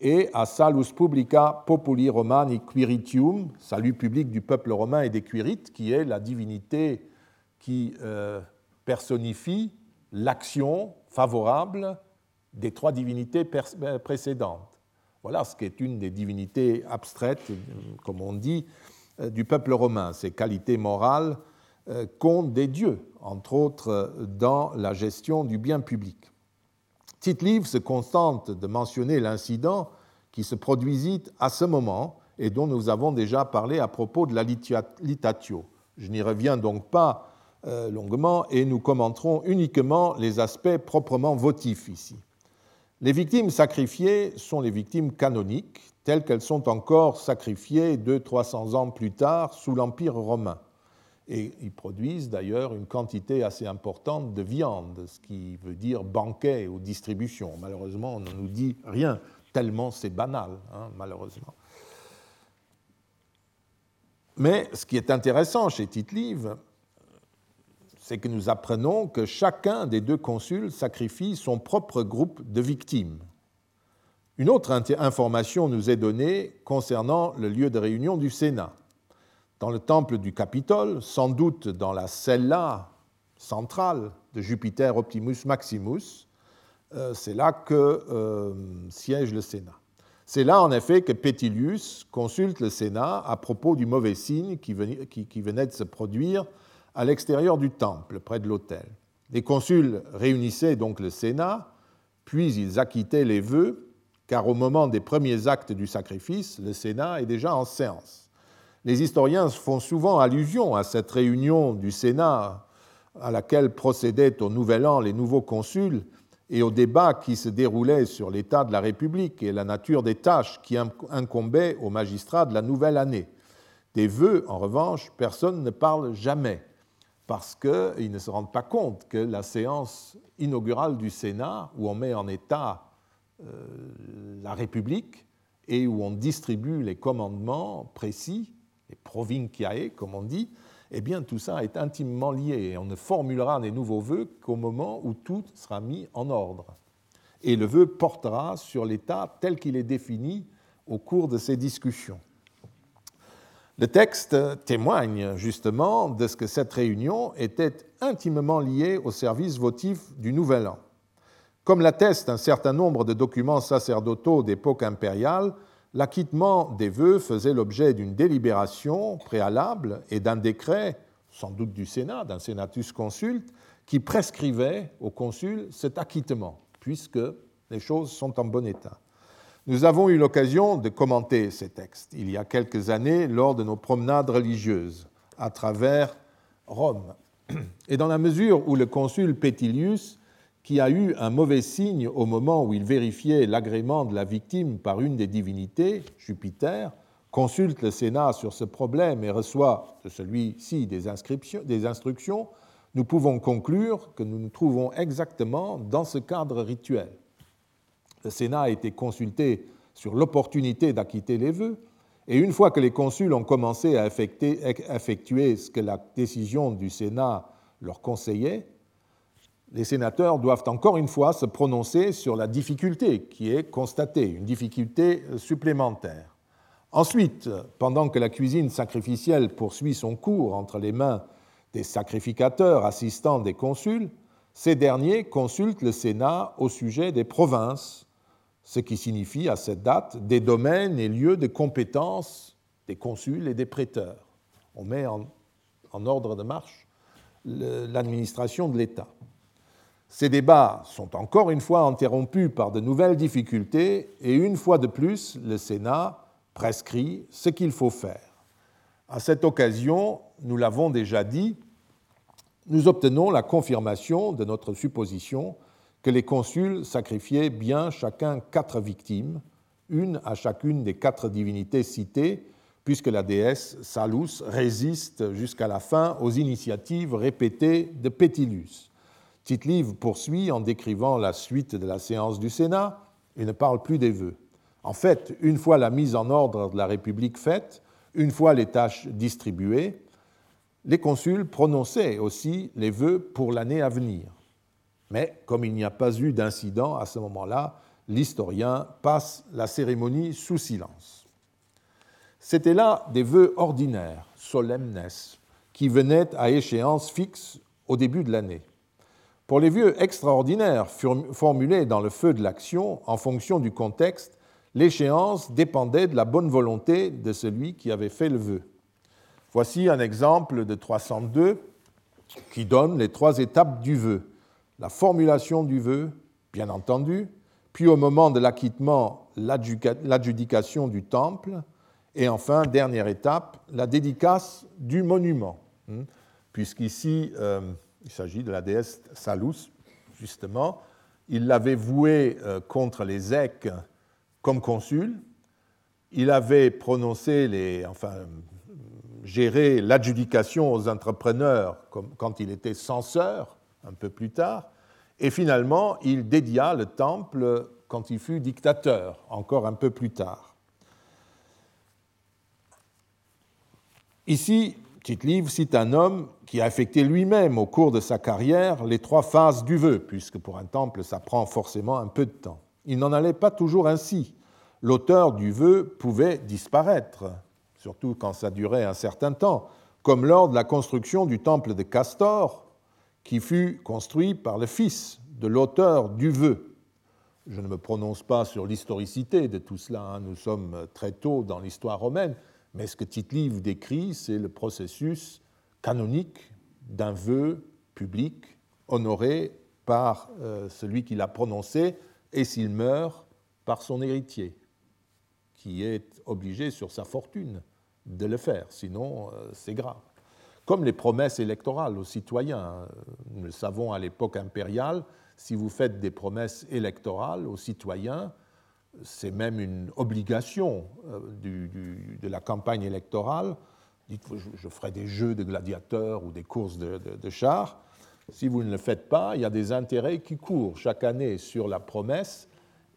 et à Salus Publica Populi Romani Quiritium, salut public du peuple romain et des Quirites, qui est la divinité qui euh, personnifie l'action favorable des trois divinités euh, précédentes. Voilà ce qui est une des divinités abstraites, comme on dit, euh, du peuple romain. Ces qualités morales euh, comptent des dieux, entre autres dans la gestion du bien public. Tite-Livre se contente de mentionner l'incident qui se produisit à ce moment et dont nous avons déjà parlé à propos de la litatio. Je n'y reviens donc pas euh, longuement et nous commenterons uniquement les aspects proprement votifs ici. Les victimes sacrifiées sont les victimes canoniques, telles qu'elles sont encore sacrifiées 200-300 ans plus tard sous l'Empire romain. Et ils produisent d'ailleurs une quantité assez importante de viande, ce qui veut dire banquet ou distribution. Malheureusement, on ne nous dit rien, tellement c'est banal, hein, malheureusement. Mais ce qui est intéressant chez Tite-Live, c'est que nous apprenons que chacun des deux consuls sacrifie son propre groupe de victimes. Une autre information nous est donnée concernant le lieu de réunion du Sénat. Dans le temple du Capitole, sans doute dans la cella centrale de Jupiter Optimus Maximus, euh, c'est là que euh, siège le Sénat. C'est là, en effet, que Pétilius consulte le Sénat à propos du mauvais signe qui venait de se produire à l'extérieur du temple, près de l'autel. Les consuls réunissaient donc le Sénat, puis ils acquittaient les vœux, car au moment des premiers actes du sacrifice, le Sénat est déjà en séance. Les historiens font souvent allusion à cette réunion du Sénat à laquelle procédaient au Nouvel An les nouveaux consuls et au débat qui se déroulait sur l'état de la République et la nature des tâches qui incombaient aux magistrats de la nouvelle année. Des vœux, en revanche, personne ne parle jamais parce qu'ils ne se rendent pas compte que la séance inaugurale du Sénat, où on met en état euh, la République et où on distribue les commandements précis, les provinciae, comme on dit, eh bien tout ça est intimement lié et on ne formulera des nouveaux vœux qu'au moment où tout sera mis en ordre. Et le vœu portera sur l'état tel qu'il est défini au cours de ces discussions. Le texte témoigne justement de ce que cette réunion était intimement liée au service votif du Nouvel An. Comme l'attestent un certain nombre de documents sacerdotaux d'époque impériale, l'acquittement des vœux faisait l'objet d'une délibération préalable et d'un décret, sans doute du Sénat, d'un senatus consulte, qui prescrivait au consul cet acquittement, puisque les choses sont en bon état. Nous avons eu l'occasion de commenter ces textes il y a quelques années lors de nos promenades religieuses à travers Rome. Et dans la mesure où le consul Pétilius, qui a eu un mauvais signe au moment où il vérifiait l'agrément de la victime par une des divinités, Jupiter, consulte le Sénat sur ce problème et reçoit de celui-ci des, des instructions, nous pouvons conclure que nous nous trouvons exactement dans ce cadre rituel. Le Sénat a été consulté sur l'opportunité d'acquitter les vœux, et une fois que les consuls ont commencé à effectuer ce que la décision du Sénat leur conseillait, les sénateurs doivent encore une fois se prononcer sur la difficulté qui est constatée, une difficulté supplémentaire. Ensuite, pendant que la cuisine sacrificielle poursuit son cours entre les mains des sacrificateurs assistants des consuls, ces derniers consultent le Sénat au sujet des provinces ce qui signifie à cette date des domaines et lieux de compétence des consuls et des prêteurs. On met en, ordre de marche l'administration de l'État. Ces débats sont encore une fois interrompus par de nouvelles difficultés et une fois de plus, le Sénat prescrit ce qu'il faut faire. À cette occasion, nous l'avons déjà dit, nous obtenons la confirmation de notre supposition que les consuls sacrifiaient bien chacun quatre victimes, une à chacune des quatre divinités citées, puisque la déesse Salus résiste jusqu'à la fin aux initiatives répétées de Pétilus. Tite-Livre poursuit en décrivant la suite de la séance du Sénat et ne parle plus des vœux. En fait, une fois la mise en ordre de la République faite, une fois les tâches distribuées, les consuls prononçaient aussi les vœux pour l'année à venir. Mais comme il n'y a pas eu d'incident à ce moment-là, l'historien passe la cérémonie sous silence. C'étaient là des vœux ordinaires, solemnes, qui venaient à échéance fixe au début de l'année. Pour les vœux extraordinaires formulés dans le feu de l'action, en fonction du contexte, l'échéance dépendait de la bonne volonté de celui qui avait fait le vœu. Voici un exemple de 302 qui donne les trois étapes du vœu. La formulation du vœu, bien entendu, puis au moment de l'acquittement, l'adjudication du temple, et enfin, dernière étape, la dédicace du monument, hmm, puisqu'ici, euh, il s'agit de la déesse Salus, justement. Il l'avait voué euh, contre les Èques comme consul. Il avait prononcé les, enfin, géré l'adjudication aux entrepreneurs quand il était censeur, un peu plus tard. Et finalement, il dédia le temple quand il fut dictateur, encore un peu plus tard. Ici, Tite-Livre cite un homme qui a affecté lui-même au cours de sa carrière les trois phases du vœu, puisque pour un temple, ça prend forcément un peu de temps. Il n'en allait pas toujours ainsi. L'auteur du vœu pouvait disparaître, surtout quand ça durait un certain temps, comme lors de la construction du temple de Castor, qui fut construit par le fils de l'auteur du vœu. Je ne me prononce pas sur l'historicité de tout cela, hein. nous sommes très tôt dans l'histoire romaine, mais ce que Tite-Livre décrit, c'est le processus canonique d'un vœu public honoré par euh, celui qui l'a prononcé et s'il meurt, par son héritier, qui est obligé sur sa fortune de le faire, sinon euh, c'est grave. Comme les promesses électorales aux citoyens, euh, nous le savons à l'époque impériale, si vous faites des promesses électorales aux citoyens, c'est même une obligation euh, de la campagne électorale. Dites, je, je, ferai des jeux de gladiateurs ou des courses de, chars. Si vous ne le faites pas, il y a des intérêts qui courent chaque année sur la promesse.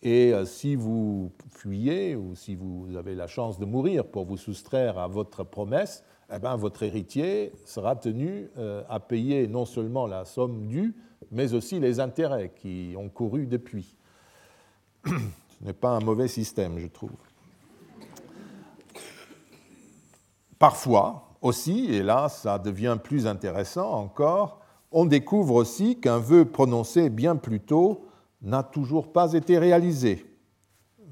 Et euh, si vous fuyez ou si vous avez la chance de mourir pour vous soustraire à votre promesse, eh bien, votre héritier sera tenu euh, à payer non seulement la somme due, mais aussi les intérêts qui ont couru depuis n'est pas un mauvais système, je trouve. Parfois aussi, et là ça devient plus intéressant encore, on découvre aussi qu'un vœu prononcé bien plus tôt n'a toujours pas été réalisé.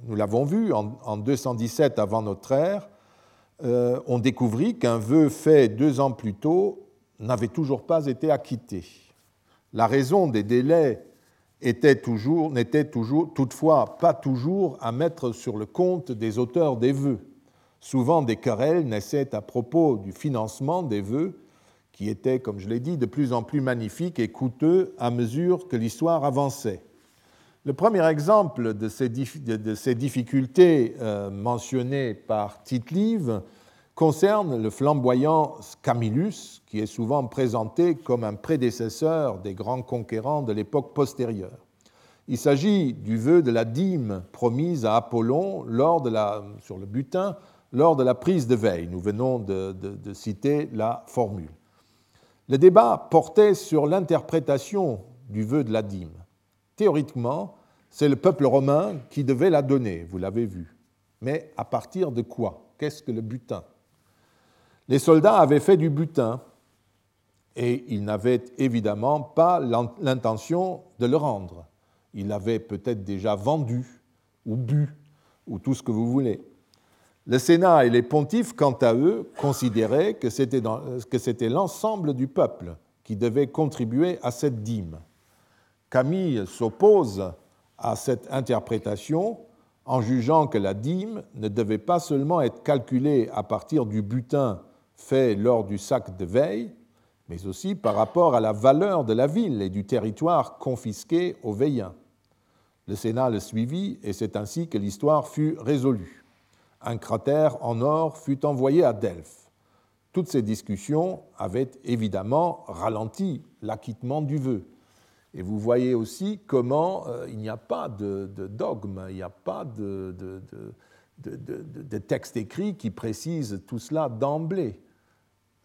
Nous l'avons vu en 217 avant notre ère, euh, on découvrit qu'un vœu fait deux ans plus tôt n'avait toujours pas été acquitté. La raison des délais était toujours, n'était toujours, toutefois pas toujours à mettre sur le compte des auteurs des vœux. Souvent, des querelles naissaient à propos du financement des vœux, qui étaient, comme je l'ai dit, de plus en plus magnifiques et coûteux à mesure que l'histoire avançait. Le premier exemple de ces, difficultés euh, mentionnées par Tite-Live concerne le flamboyant Scamillus, qui est souvent présenté comme un prédécesseur des grands conquérants de l'époque postérieure. Il s'agit du vœu de la dîme promise à Apollon lors de la, sur le butin lors de la prise de veille. Nous venons de, de citer la formule. Le débat portait sur l'interprétation du vœu de la dîme. Théoriquement, c'est le peuple romain qui devait la donner, vous l'avez vu. Mais à partir de quoi? Qu'est-ce que le butin? Les soldats avaient fait du butin et ils n'avaient évidemment pas l'intention de le rendre. Ils l'avaient peut-être déjà vendu ou bu, ou tout ce que vous voulez. Le Sénat et les pontifes, quant à eux, considéraient que c'était l'ensemble du peuple qui devait contribuer à cette dîme. Camille s'oppose à cette interprétation en jugeant que la dîme ne devait pas seulement être calculée à partir du butin fait lors du sac de veille, mais aussi par rapport à la valeur de la ville et du territoire confisqué aux Veillins. Le Sénat le suivit et c'est ainsi que l'histoire fut résolue. Un cratère en or fut envoyé à Delphes. Toutes ces discussions avaient évidemment ralenti l'acquittement du vœu. Et vous voyez aussi comment euh, il n'y a pas de, dogme, il n'y a pas de, texte écrit qui précise tout cela d'emblée.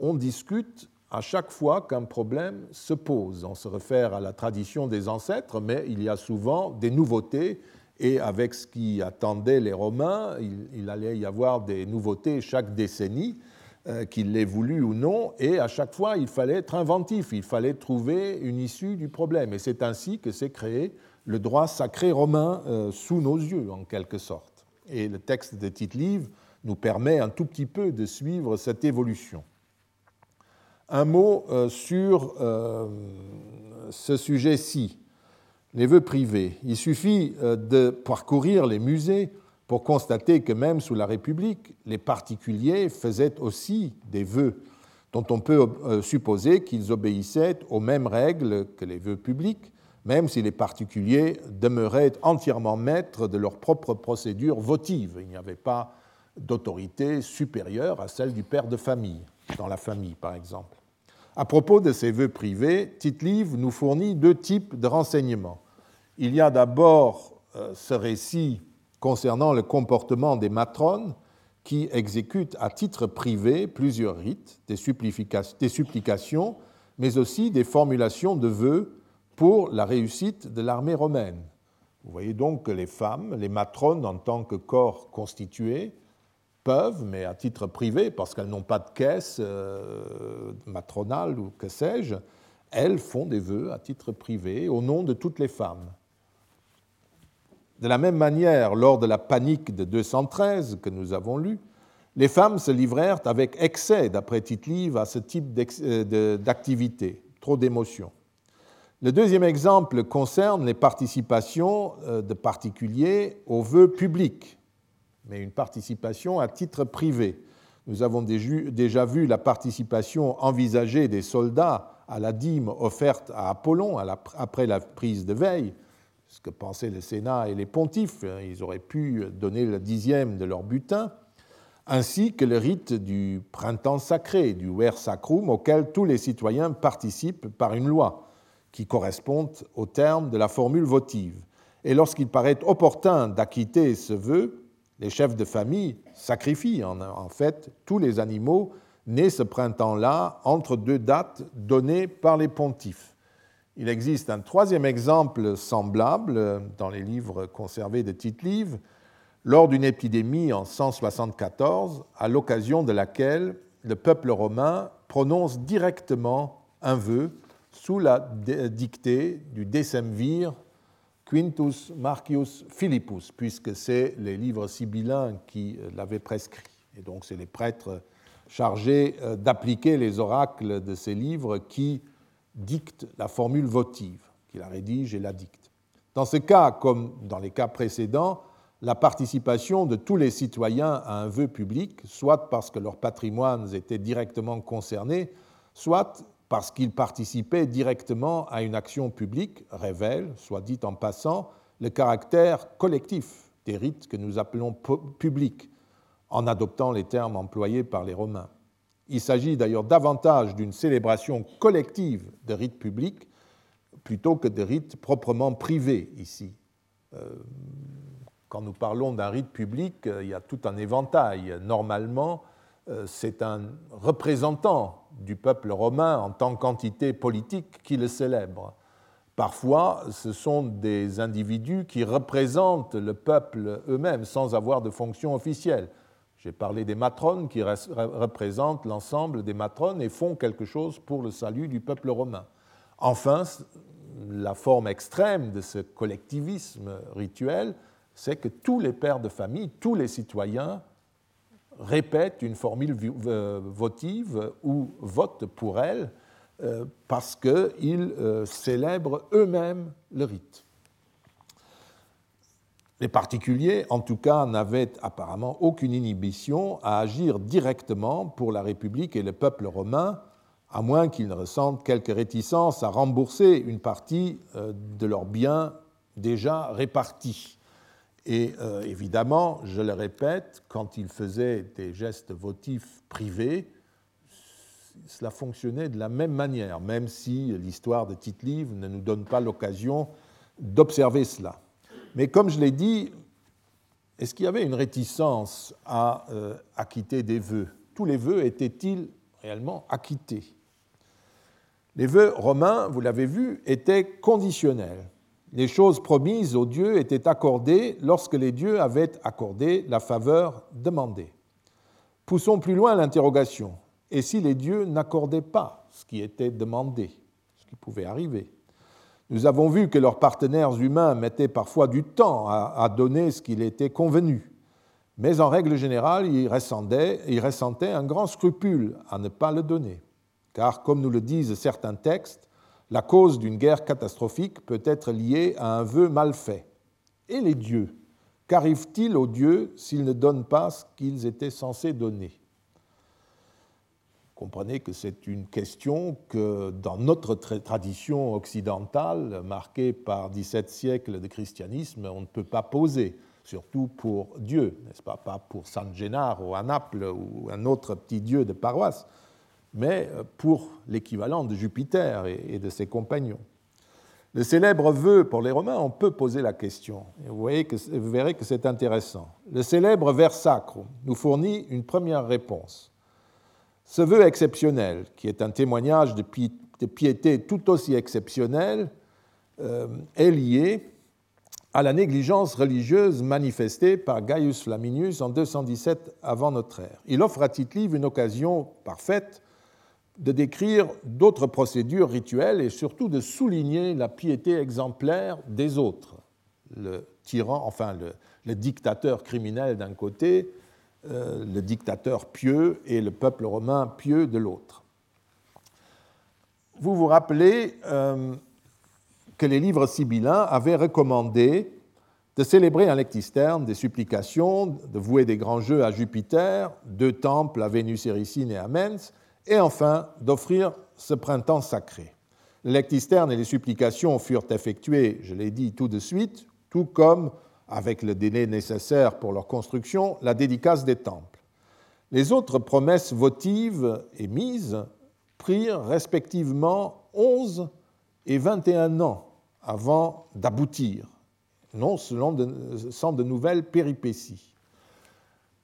On discute à chaque fois qu'un problème se pose. On se réfère à la tradition des ancêtres, mais il y a souvent des nouveautés, et avec ce qui attendait les Romains, il, allait y avoir des nouveautés chaque décennie, euh, qu'il l'ait voulu ou non, et à chaque fois, il fallait être inventif, il fallait trouver une issue du problème. Et c'est ainsi que s'est créé le droit sacré romain euh, sous nos yeux, en quelque sorte. Et le texte de Tite-Live nous permet un tout petit peu de suivre cette évolution. Un mot euh, sur euh, ce sujet-ci, les vœux privés. Il suffit euh, de parcourir les musées pour constater que même sous la République, les particuliers faisaient aussi des vœux dont on peut supposer qu'ils obéissaient aux mêmes règles que les vœux publics, même si les particuliers demeuraient entièrement maîtres de leur propre procédure votive. Il n'y avait pas d'autorité supérieure à celle du père de famille dans la famille, par exemple. À propos de ces vœux privés, Tite-Live nous fournit deux types de renseignements. Il y a d'abord euh, ce récit concernant le comportement des matrones qui exécutent à titre privé plusieurs rites, des, supplications, mais aussi des formulations de vœux pour la réussite de l'armée romaine. Vous voyez donc que les femmes, les matrones en tant que corps constitué, peuvent, mais à titre privé, parce qu'elles n'ont pas de caisse euh, matronale ou que sais-je, elles font des vœux à titre privé au nom de toutes les femmes. De la même manière, lors de la panique de 213 que nous avons lu, les femmes se livrèrent avec excès, d'après Tite-Live, à ce type euh, d'activité, trop d'émotions. Le deuxième exemple concerne les participations euh, de particuliers aux vœux publics mais une participation à titre privé. Nous avons déjà vu la participation envisagée des soldats à la dîme offerte à Apollon après la prise de veille, ce que pensaient le Sénat et les pontifes. Ils auraient pu donner le dixième de leur butin, ainsi que le rite du printemps sacré, du Ver Sacrum, auquel tous les citoyens participent par une loi qui correspond au terme de la formule votive. Et lorsqu'il paraît opportun d'acquitter ce vœu, les chefs de famille sacrifient en, fait tous les animaux nés ce printemps-là entre deux dates données par les pontifes. Il existe un troisième exemple semblable dans les livres conservés de Tite-Live, lors d'une épidémie en 174, à l'occasion de laquelle le peuple romain prononce directement un vœu sous la dictée du décemvir Quintus Marcius Philippus, puisque c'est les livres sibyllins qui euh, l'avaient prescrit. Et donc, c'est les prêtres chargés euh, d'appliquer les oracles de ces livres qui dictent la formule votive, qui la rédige et la dicte. Dans ce cas, comme dans les cas précédents, la participation de tous les citoyens à un vœu public, soit parce que leurs patrimoines étaient directement concernés, soit parce qu'ils participaient directement à une action publique, révèle, soit dit en passant, le caractère collectif des rites que nous appelons publics, en adoptant les termes employés par les Romains. Il s'agit d'ailleurs davantage d'une célébration collective de rites publics plutôt que de rites proprement privés ici. Euh, quand nous parlons d'un rite public, euh, il y a tout un éventail. Normalement, euh, c'est un représentant du peuple romain en tant qu'entité politique qui le célèbre. Parfois, ce sont des individus qui représentent le peuple eux-mêmes sans avoir de fonction officielle. J'ai parlé des matrones qui représentent l'ensemble des matrones et font quelque chose pour le salut du peuple romain. Enfin, la forme extrême de ce collectivisme rituel c'est que tous les pères de famille, tous les citoyens répètent une formule euh, votive ou votent pour elle euh, parce qu'ils euh, célèbrent eux-mêmes le rite. Les particuliers, en tout cas, n'avaient apparemment aucune inhibition à agir directement pour la République et le peuple romain, à moins qu'ils ne ressentent quelque réticence à rembourser une partie de leurs biens déjà répartis. Et euh, évidemment, je le répète, quand il faisait des gestes votifs privés, cela fonctionnait de la même manière, même si l'histoire de Tite-Livre ne nous donne pas l'occasion d'observer cela. Mais comme je l'ai dit, est-ce qu'il y avait une réticence à euh, acquitter des vœux? Tous les vœux étaient-ils réellement acquittés? Les vœux romains, vous l'avez vu, étaient conditionnels les choses promises aux dieux étaient accordées lorsque les dieux avaient accordé la faveur demandée. Poussons plus loin l'interrogation. Et si les dieux n'accordaient pas ce qui était demandé, ce qui pouvait arriver? Nous avons vu que leurs partenaires humains mettaient parfois du temps à, donner ce qu'il était convenu, mais en règle générale, ils ressentaient, ils ressentaient un grand scrupule à ne pas le donner. Car, comme nous le disent certains textes, la cause d'une guerre catastrophique peut être liée à un vœu mal fait. Et les dieux? Qu'arrive-t-il aux dieux s'ils ne donnent pas ce qu'ils étaient censés donner? Comprenez que c'est une question que dans notre tradition occidentale, marquée par 17 siècles de christianisme, on ne peut pas poser, surtout pour Dieu, n'est-ce pas? Pas pour San Gennaro à Naples ou un autre petit dieu de paroisse, mais euh, pour l'équivalent de Jupiter et de ses compagnons. Le célèbre vœu pour les Romains, on peut poser la question. vous, voyez vous verrez que c'est intéressant. Le célèbre vers sacrum nous fournit une première réponse. Ce vœu exceptionnel, qui est un témoignage de, piété tout aussi exceptionnel, euh, est lié à la négligence religieuse manifestée par Gaius Flaminius en 217 avant notre ère. Il offre à tite une occasion parfaite de décrire d'autres procédures rituelles et surtout de souligner la piété exemplaire des autres. Le tyran, enfin le, dictateur criminel d'un côté, euh, le dictateur pieux et le peuple romain pieux de l'autre. Vous vous rappelez euh, que les livres sibyllins avaient recommandé de célébrer un lectisterne des supplications, de vouer des grands jeux à Jupiter, deux temples à Vénus Éricine et à Mens, et enfin d'offrir ce printemps sacré. Le lectisterne et les supplications furent effectuées, je l'ai dit tout de suite, tout comme, avec le délai nécessaire pour leur construction, la dédicace des temples. Les autres promesses votives émises prirent respectivement 11 et 21 ans avant d'aboutir, non sans de nouvelles péripéties.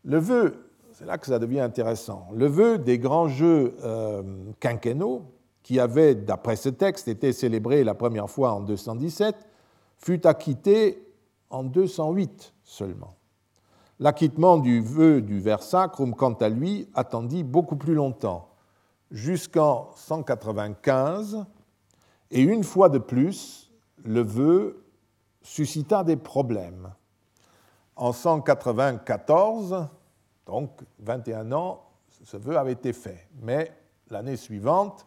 Le vœu c'est là que ça devient intéressant. Le vœu des grands jeux euh, quinquennaux, qui avaient, d'après ce texte, été célébrés la première fois en 217, fut acquitté en 208 seulement. L'acquittement du vœu du vers sacrum, quant à lui, attendit beaucoup plus longtemps, jusqu'en 195, et une fois de plus, le vœu suscita des problèmes. En 194, donc, 21 ans, ce vœu avait été fait. Mais l'année suivante,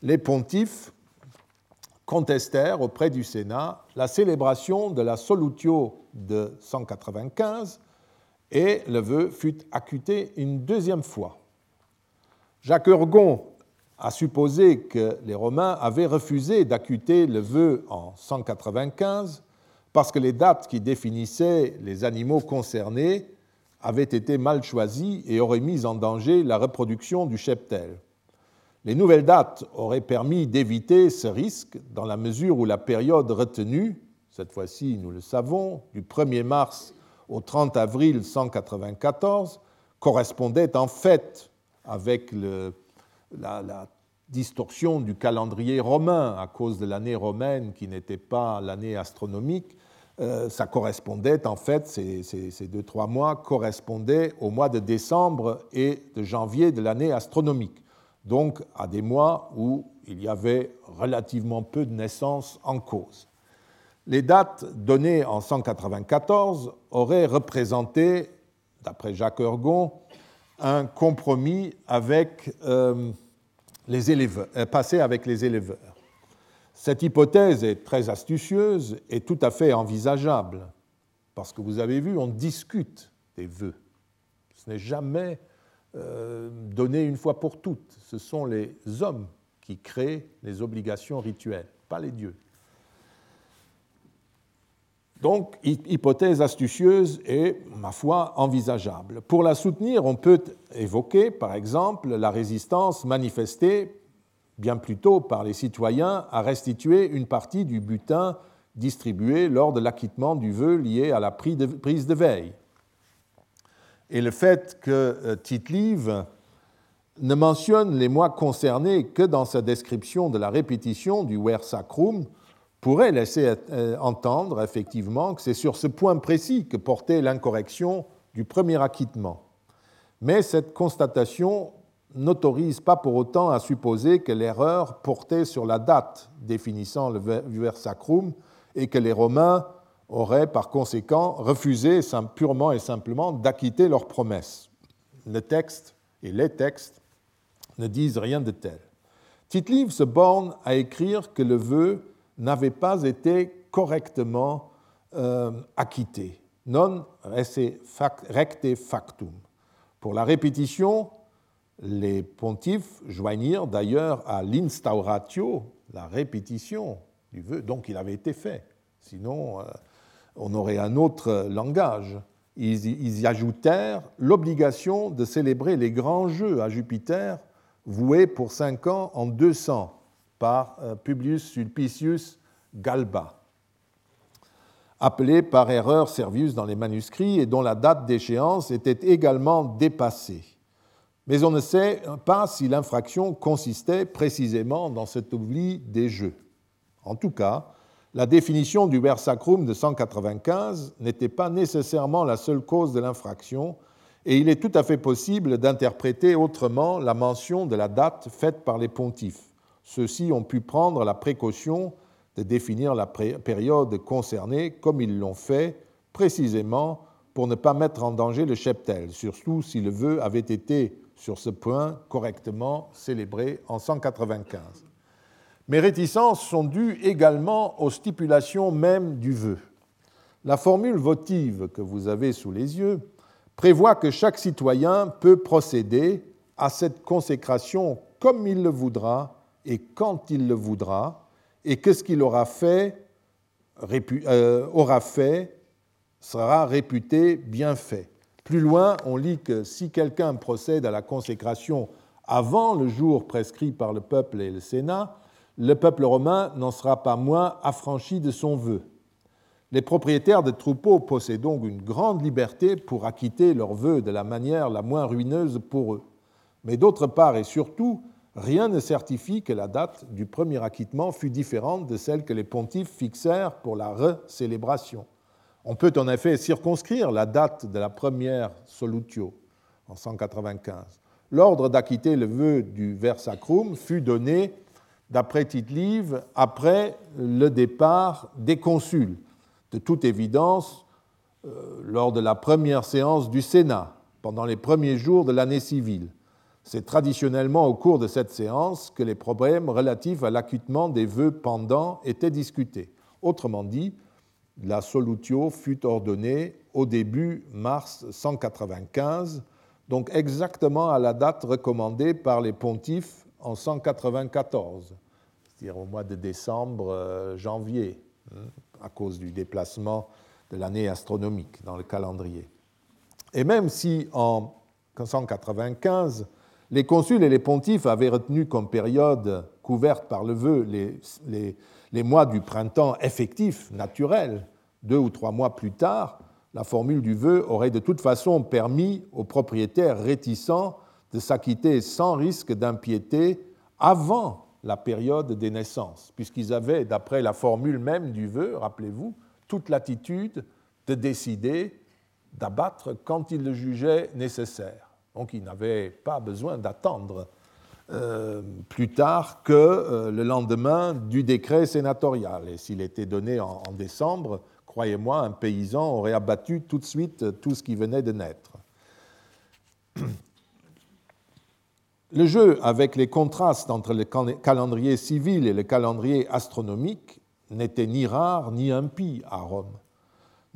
les pontifes contestèrent auprès du Sénat la célébration de la Solutio de 195 et le vœu fut acquitté une deuxième fois. Jacques Urgon a supposé que les Romains avaient refusé d'acquitter le vœu en 195 parce que les dates qui définissaient les animaux concernés avait été mal choisi et aurait mis en danger la reproduction du cheptel. Les nouvelles dates auraient permis d'éviter ce risque dans la mesure où la période retenue, cette fois-ci nous le savons, du 1er mars au 30 avril 194, correspondait en fait avec la distorsion du calendrier romain à cause de l'année romaine qui n'était pas l'année astronomique euh, ça correspondait en fait, ces, deux, trois mois correspondaient au mois de décembre et de janvier de l'année astronomique, donc à des mois où il y avait relativement peu de naissances en cause. les dates données en 194 auraient représenté, d'après Jacques Ergon, un compromis avec euh, les éleveurs, euh, passé avec les éleveurs. Cette hypothèse est très astucieuse et tout à fait envisageable, parce que vous avez vu, on discute des vœux. Ce n'est jamais euh, donné une fois pour toutes. Ce sont les hommes qui créent les obligations rituelles, pas les dieux. Donc, hypothèse astucieuse et, ma foi, envisageable. Pour la soutenir, on peut évoquer, par exemple, la résistance manifestée bien plus tôt par les citoyens à restituer une partie du butin distribué lors de l'acquittement du vœu lié à la prise de veille. Et le fait que euh, Tite-Live ne mentionne les mois concernés que dans sa description de la répétition du Ver Sacrum pourrait laisser euh, entendre effectivement que c'est sur ce point précis que portait l'incorrection du premier acquittement. Mais cette constatation n'autorise pas pour autant à supposer que l'erreur portait sur la date définissant le Ver Sacrum et que les Romains auraient par conséquent refusé purement et simplement d'acquitter leurs promesses. Le texte et les textes ne disent rien de tel. tite se borne à écrire que le vœu n'avait pas été correctement euh, acquitté. Non recte factum. Pour la répétition, les pontifes joignirent d'ailleurs à l'instauratio, la répétition du vœu, donc il avait été fait. Sinon, euh, on aurait un autre langage. Ils, y ajoutèrent l'obligation de célébrer les grands jeux à Jupiter, voués pour cinq ans en 200 par euh, Publius Sulpicius Galba, appelé par erreur Servius dans les manuscrits et dont la date d'échéance était également dépassée. Mais on ne sait pas si l'infraction consistait précisément dans cet oubli des jeux. En tout cas, la définition du vers sacrum de 195 n'était pas nécessairement la seule cause de l'infraction, et il est tout à fait possible d'interpréter autrement la mention de la date faite par les pontifes. Ceux-ci ont pu prendre la précaution de définir la période concernée comme ils l'ont fait, précisément pour ne pas mettre en danger le cheptel, surtout si le vœu avait été sur ce point correctement célébré en 195. Mes réticences sont dues également aux stipulations même du vœu. La formule votive que vous avez sous les yeux prévoit que chaque citoyen peut procéder à cette consécration comme il le voudra et quand il le voudra, et que ce qu'il aura fait, euh, aura fait sera réputé bien fait. Plus loin, on lit que si quelqu'un procède à la consécration avant le jour prescrit par le peuple et le Sénat, le peuple romain n'en sera pas moins affranchi de son vœu. Les propriétaires de troupeaux possèdent donc une grande liberté pour acquitter leurs vœux de la manière la moins ruineuse pour eux. Mais d'autre part et surtout, rien ne certifie que la date du premier acquittement fut différente de celle que les pontifes fixèrent pour la recélébration. On peut en effet circonscrire la date de la première solutio en 195. L'ordre d'acquitter le vœu du vers sacrum fut donné d'après Tite-Live, après le départ des consuls. De toute évidence, euh, lors de la première séance du Sénat, pendant les premiers jours de l'année civile. C'est traditionnellement au cours de cette séance que les problèmes relatifs à l'acquittement des vœux pendants étaient discutés. Autrement dit, la solutio fut ordonnée au début mars 195, donc exactement à la date recommandée par les pontifes en 194, c'est-à-dire au mois de décembre, euh, janvier, hein, à cause du déplacement de l'année astronomique dans le calendrier. Et même si en 195, les consuls et les pontifes avaient retenu comme période couverte par le vœu les, les, les mois du printemps effectif, naturel, deux ou trois mois plus tard, la formule du vœu aurait de toute façon permis aux propriétaires réticents de s'acquitter sans risque d'impiété avant la période des naissances, puisqu'ils avaient, d'après la formule même du vœu, rappelez-vous, toute l'attitude de décider d'abattre quand ils le jugeaient nécessaire. Donc ils n'avaient pas besoin d'attendre euh, plus tard que euh, le lendemain du décret sénatorial. Et s'il était donné en, décembre, croyez-moi, un paysan aurait abattu tout de suite tout ce qui venait de naître. Le jeu avec les contrastes entre le calendrier civil et le calendrier astronomique n'était ni rare ni impie à Rome.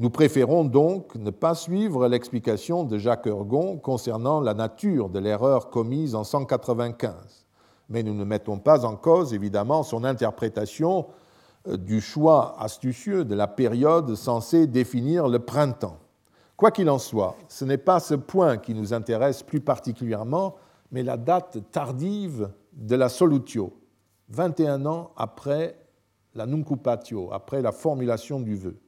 Nous préférons donc ne pas suivre l'explication de Jacques Ergon concernant la nature de l'erreur commise en 195, mais nous ne mettons pas en cause évidemment son interprétation euh, du choix astucieux de la période censée définir le printemps. Quoi qu'il en soit, ce n'est pas ce point qui nous intéresse plus particulièrement, mais la date tardive de la solutio, 21 ans après la nuncupatio, après la formulation du vœu.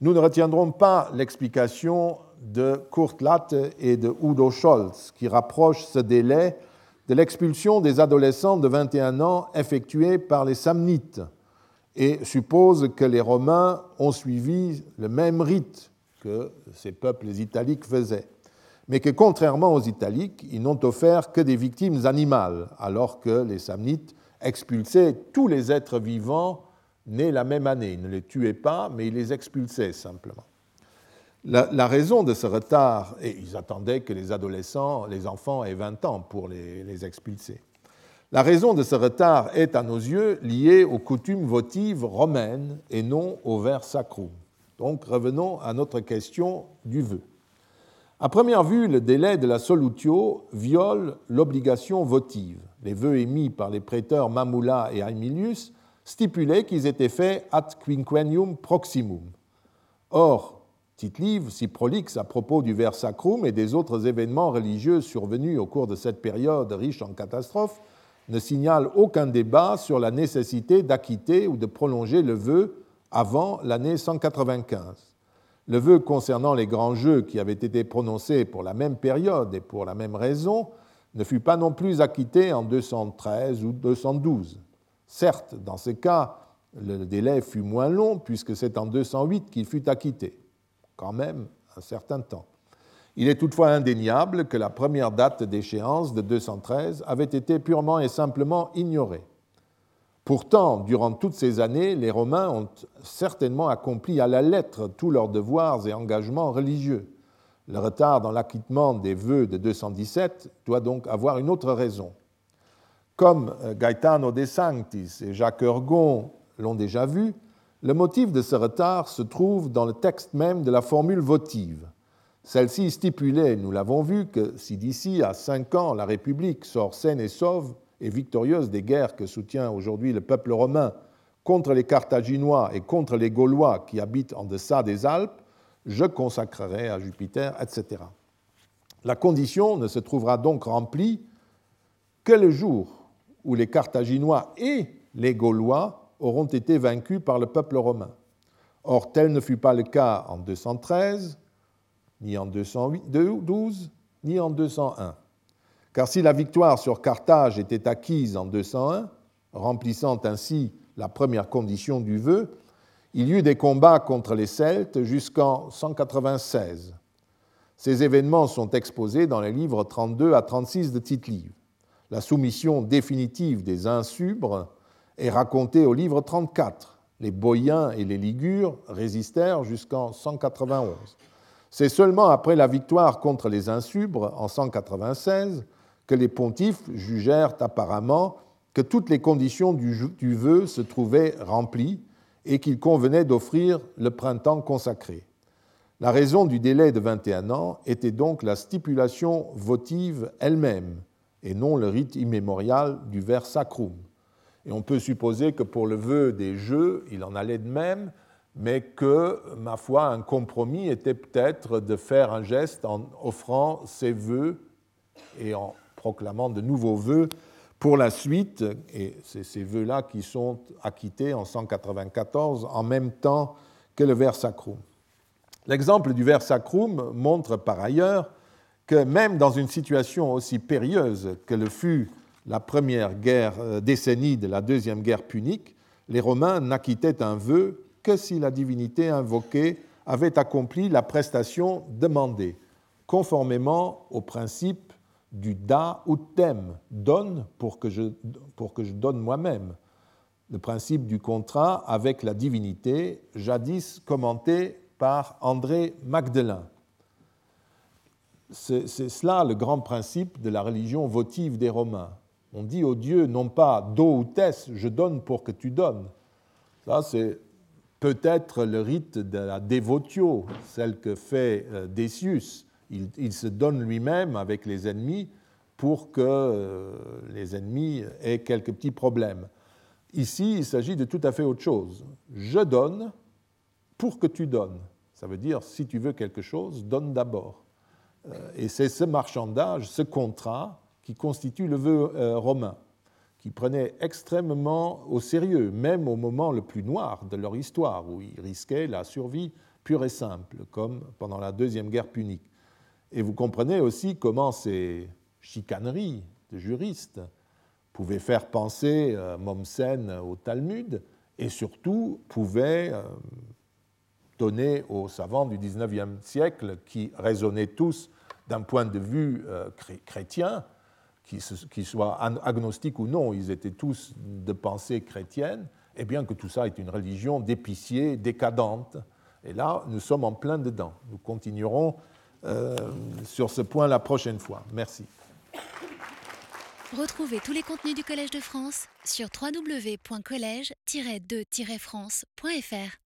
Nous ne retiendrons pas l'explication de Kurt Latte et de Udo Scholz, qui rapproche ce délai de l'expulsion des adolescents de 21 ans effectuée par les Samnites et suppose que les Romains ont suivi le même rite que ces peuples italiques faisaient, mais que contrairement aux Italiques, ils n'ont offert que des victimes animales, alors que les Samnites expulsaient tous les êtres vivants nés la même année. Ils ne les tuaient pas, mais ils les expulsaient simplement. La, raison de ce retard, et ils attendaient que les adolescents, les enfants aient 20 ans pour les, les expulser. La raison de ce retard est, à nos yeux, liée aux coutumes votives romaines et non au vers sacrum. Donc revenons à notre question du vœu. À première vue, le délai de la solutio viole l'obligation votive. Les vœux émis par les prêteurs Mamula et Aemilius stipulaient qu'ils étaient faits ad quinquennium proximum. Or, Tite-Livre, si prolixe à propos du vers sacrum et des autres événements religieux survenus au cours de cette période riche en catastrophes, ne signale aucun débat sur la nécessité d'acquitter ou de prolonger le vœu avant l'année 195. Le vœu concernant les grands jeux qui avaient été prononcés pour la même période et pour la même raison ne fut pas non plus acquitté en 213 ou 212. Certes, dans ce cas, le délai fut moins long puisque c'est en 208 qu'il fut acquitté, quand même un certain temps. Il est toutefois indéniable que la première date d'échéance de 213 avait été purement et simplement ignorée. Pourtant, durant toutes ces années, les Romains ont certainement accompli à la lettre tous leurs devoirs et engagements religieux. Le retard dans l'acquittement des vœux de 217 doit donc avoir une autre raison. Comme euh, Gaetano de Sanctis et Jacques Ergon l'ont déjà vu, le motif de ce retard se trouve dans le texte même de la formule votive. Celle-ci stipulait, nous l'avons vu, que si d'ici à cinq ans la République sort saine et sauve, et victorieuse des guerres que soutient aujourd'hui le peuple romain contre les Carthaginois et contre les Gaulois qui habitent en deçà des Alpes, je consacrerai à Jupiter, etc. La condition ne se trouvera donc remplie que le jour où les Carthaginois et les Gaulois auront été vaincus par le peuple romain. Or, tel ne fut pas le cas en 213, ni en 212, ni en 201. Car si la victoire sur Carthage était acquise en 201, remplissant ainsi la première condition du vœu, il y eut des combats contre les Celtes jusqu'en 196. Ces événements sont exposés dans les livres 32 à 36 de Tite-Livre. La soumission définitive des Insubres est racontée au livre 34. Les Boïens et les Ligures résistèrent jusqu'en 191. C'est seulement après la victoire contre les Insubres en 196 que les pontifes jugèrent apparemment que toutes les conditions du, vœu se trouvaient remplies et qu'il convenait d'offrir le printemps consacré. La raison du délai de 21 ans était donc la stipulation votive elle-même et non le rite immémorial du vers sacrum. Et on peut supposer que pour le vœu des jeux, il en allait de même, mais que, ma foi, un compromis était peut-être de faire un geste en offrant ses vœux et en proclamant de nouveaux vœux pour la suite, et c'est ces vœux-là qui sont acquittés en 194 en même temps que le vers sacrum. L'exemple du vers sacrum montre par ailleurs que même dans une situation aussi périlleuse que le fut la première guerre, euh, décennie de la deuxième guerre punique, les Romains n'acquittaient un vœu que si la divinité invoquée avait accompli la prestation demandée, conformément au principe du da tem, donne pour que je, pour que je donne moi-même. Le principe du contrat avec la divinité, jadis commenté par André Magdelin. C'est cela le grand principe de la religion votive des Romains. On dit au Dieu non pas do ou tes, je donne pour que tu donnes. Ça, c'est peut-être le rite de la dévotio, celle que fait euh, Decius. Il, se donne lui-même avec les ennemis pour que euh, les ennemis aient quelques petits problèmes. Ici, il s'agit de tout à fait autre chose. Je donne pour que tu donnes. Ça veut dire, si tu veux quelque chose, donne d'abord. Euh, et c'est ce marchandage, ce contrat, qui constitue le vœu euh, romain, qui prenait extrêmement au sérieux, même au moment le plus noir de leur histoire, où ils risquaient la survie pure et simple, comme pendant la Deuxième Guerre punique. Et vous comprenez aussi comment ces chicaneries de juristes pouvaient faire penser euh, Mommsen au Talmud, et surtout pouvaient donner aux savants du XIXe siècle, qui raisonnaient tous d'un point de vue euh, chrétien, qu'ils soient agnostiques ou non, ils étaient tous de pensée chrétienne, et bien que tout ça est une religion d'épicier, décadente. Et là, nous sommes en plein dedans. Nous continuerons euh, sur ce point la prochaine fois. Merci. Retrouvez tous les contenus du Collège de France sur www.colège-2-france.fr.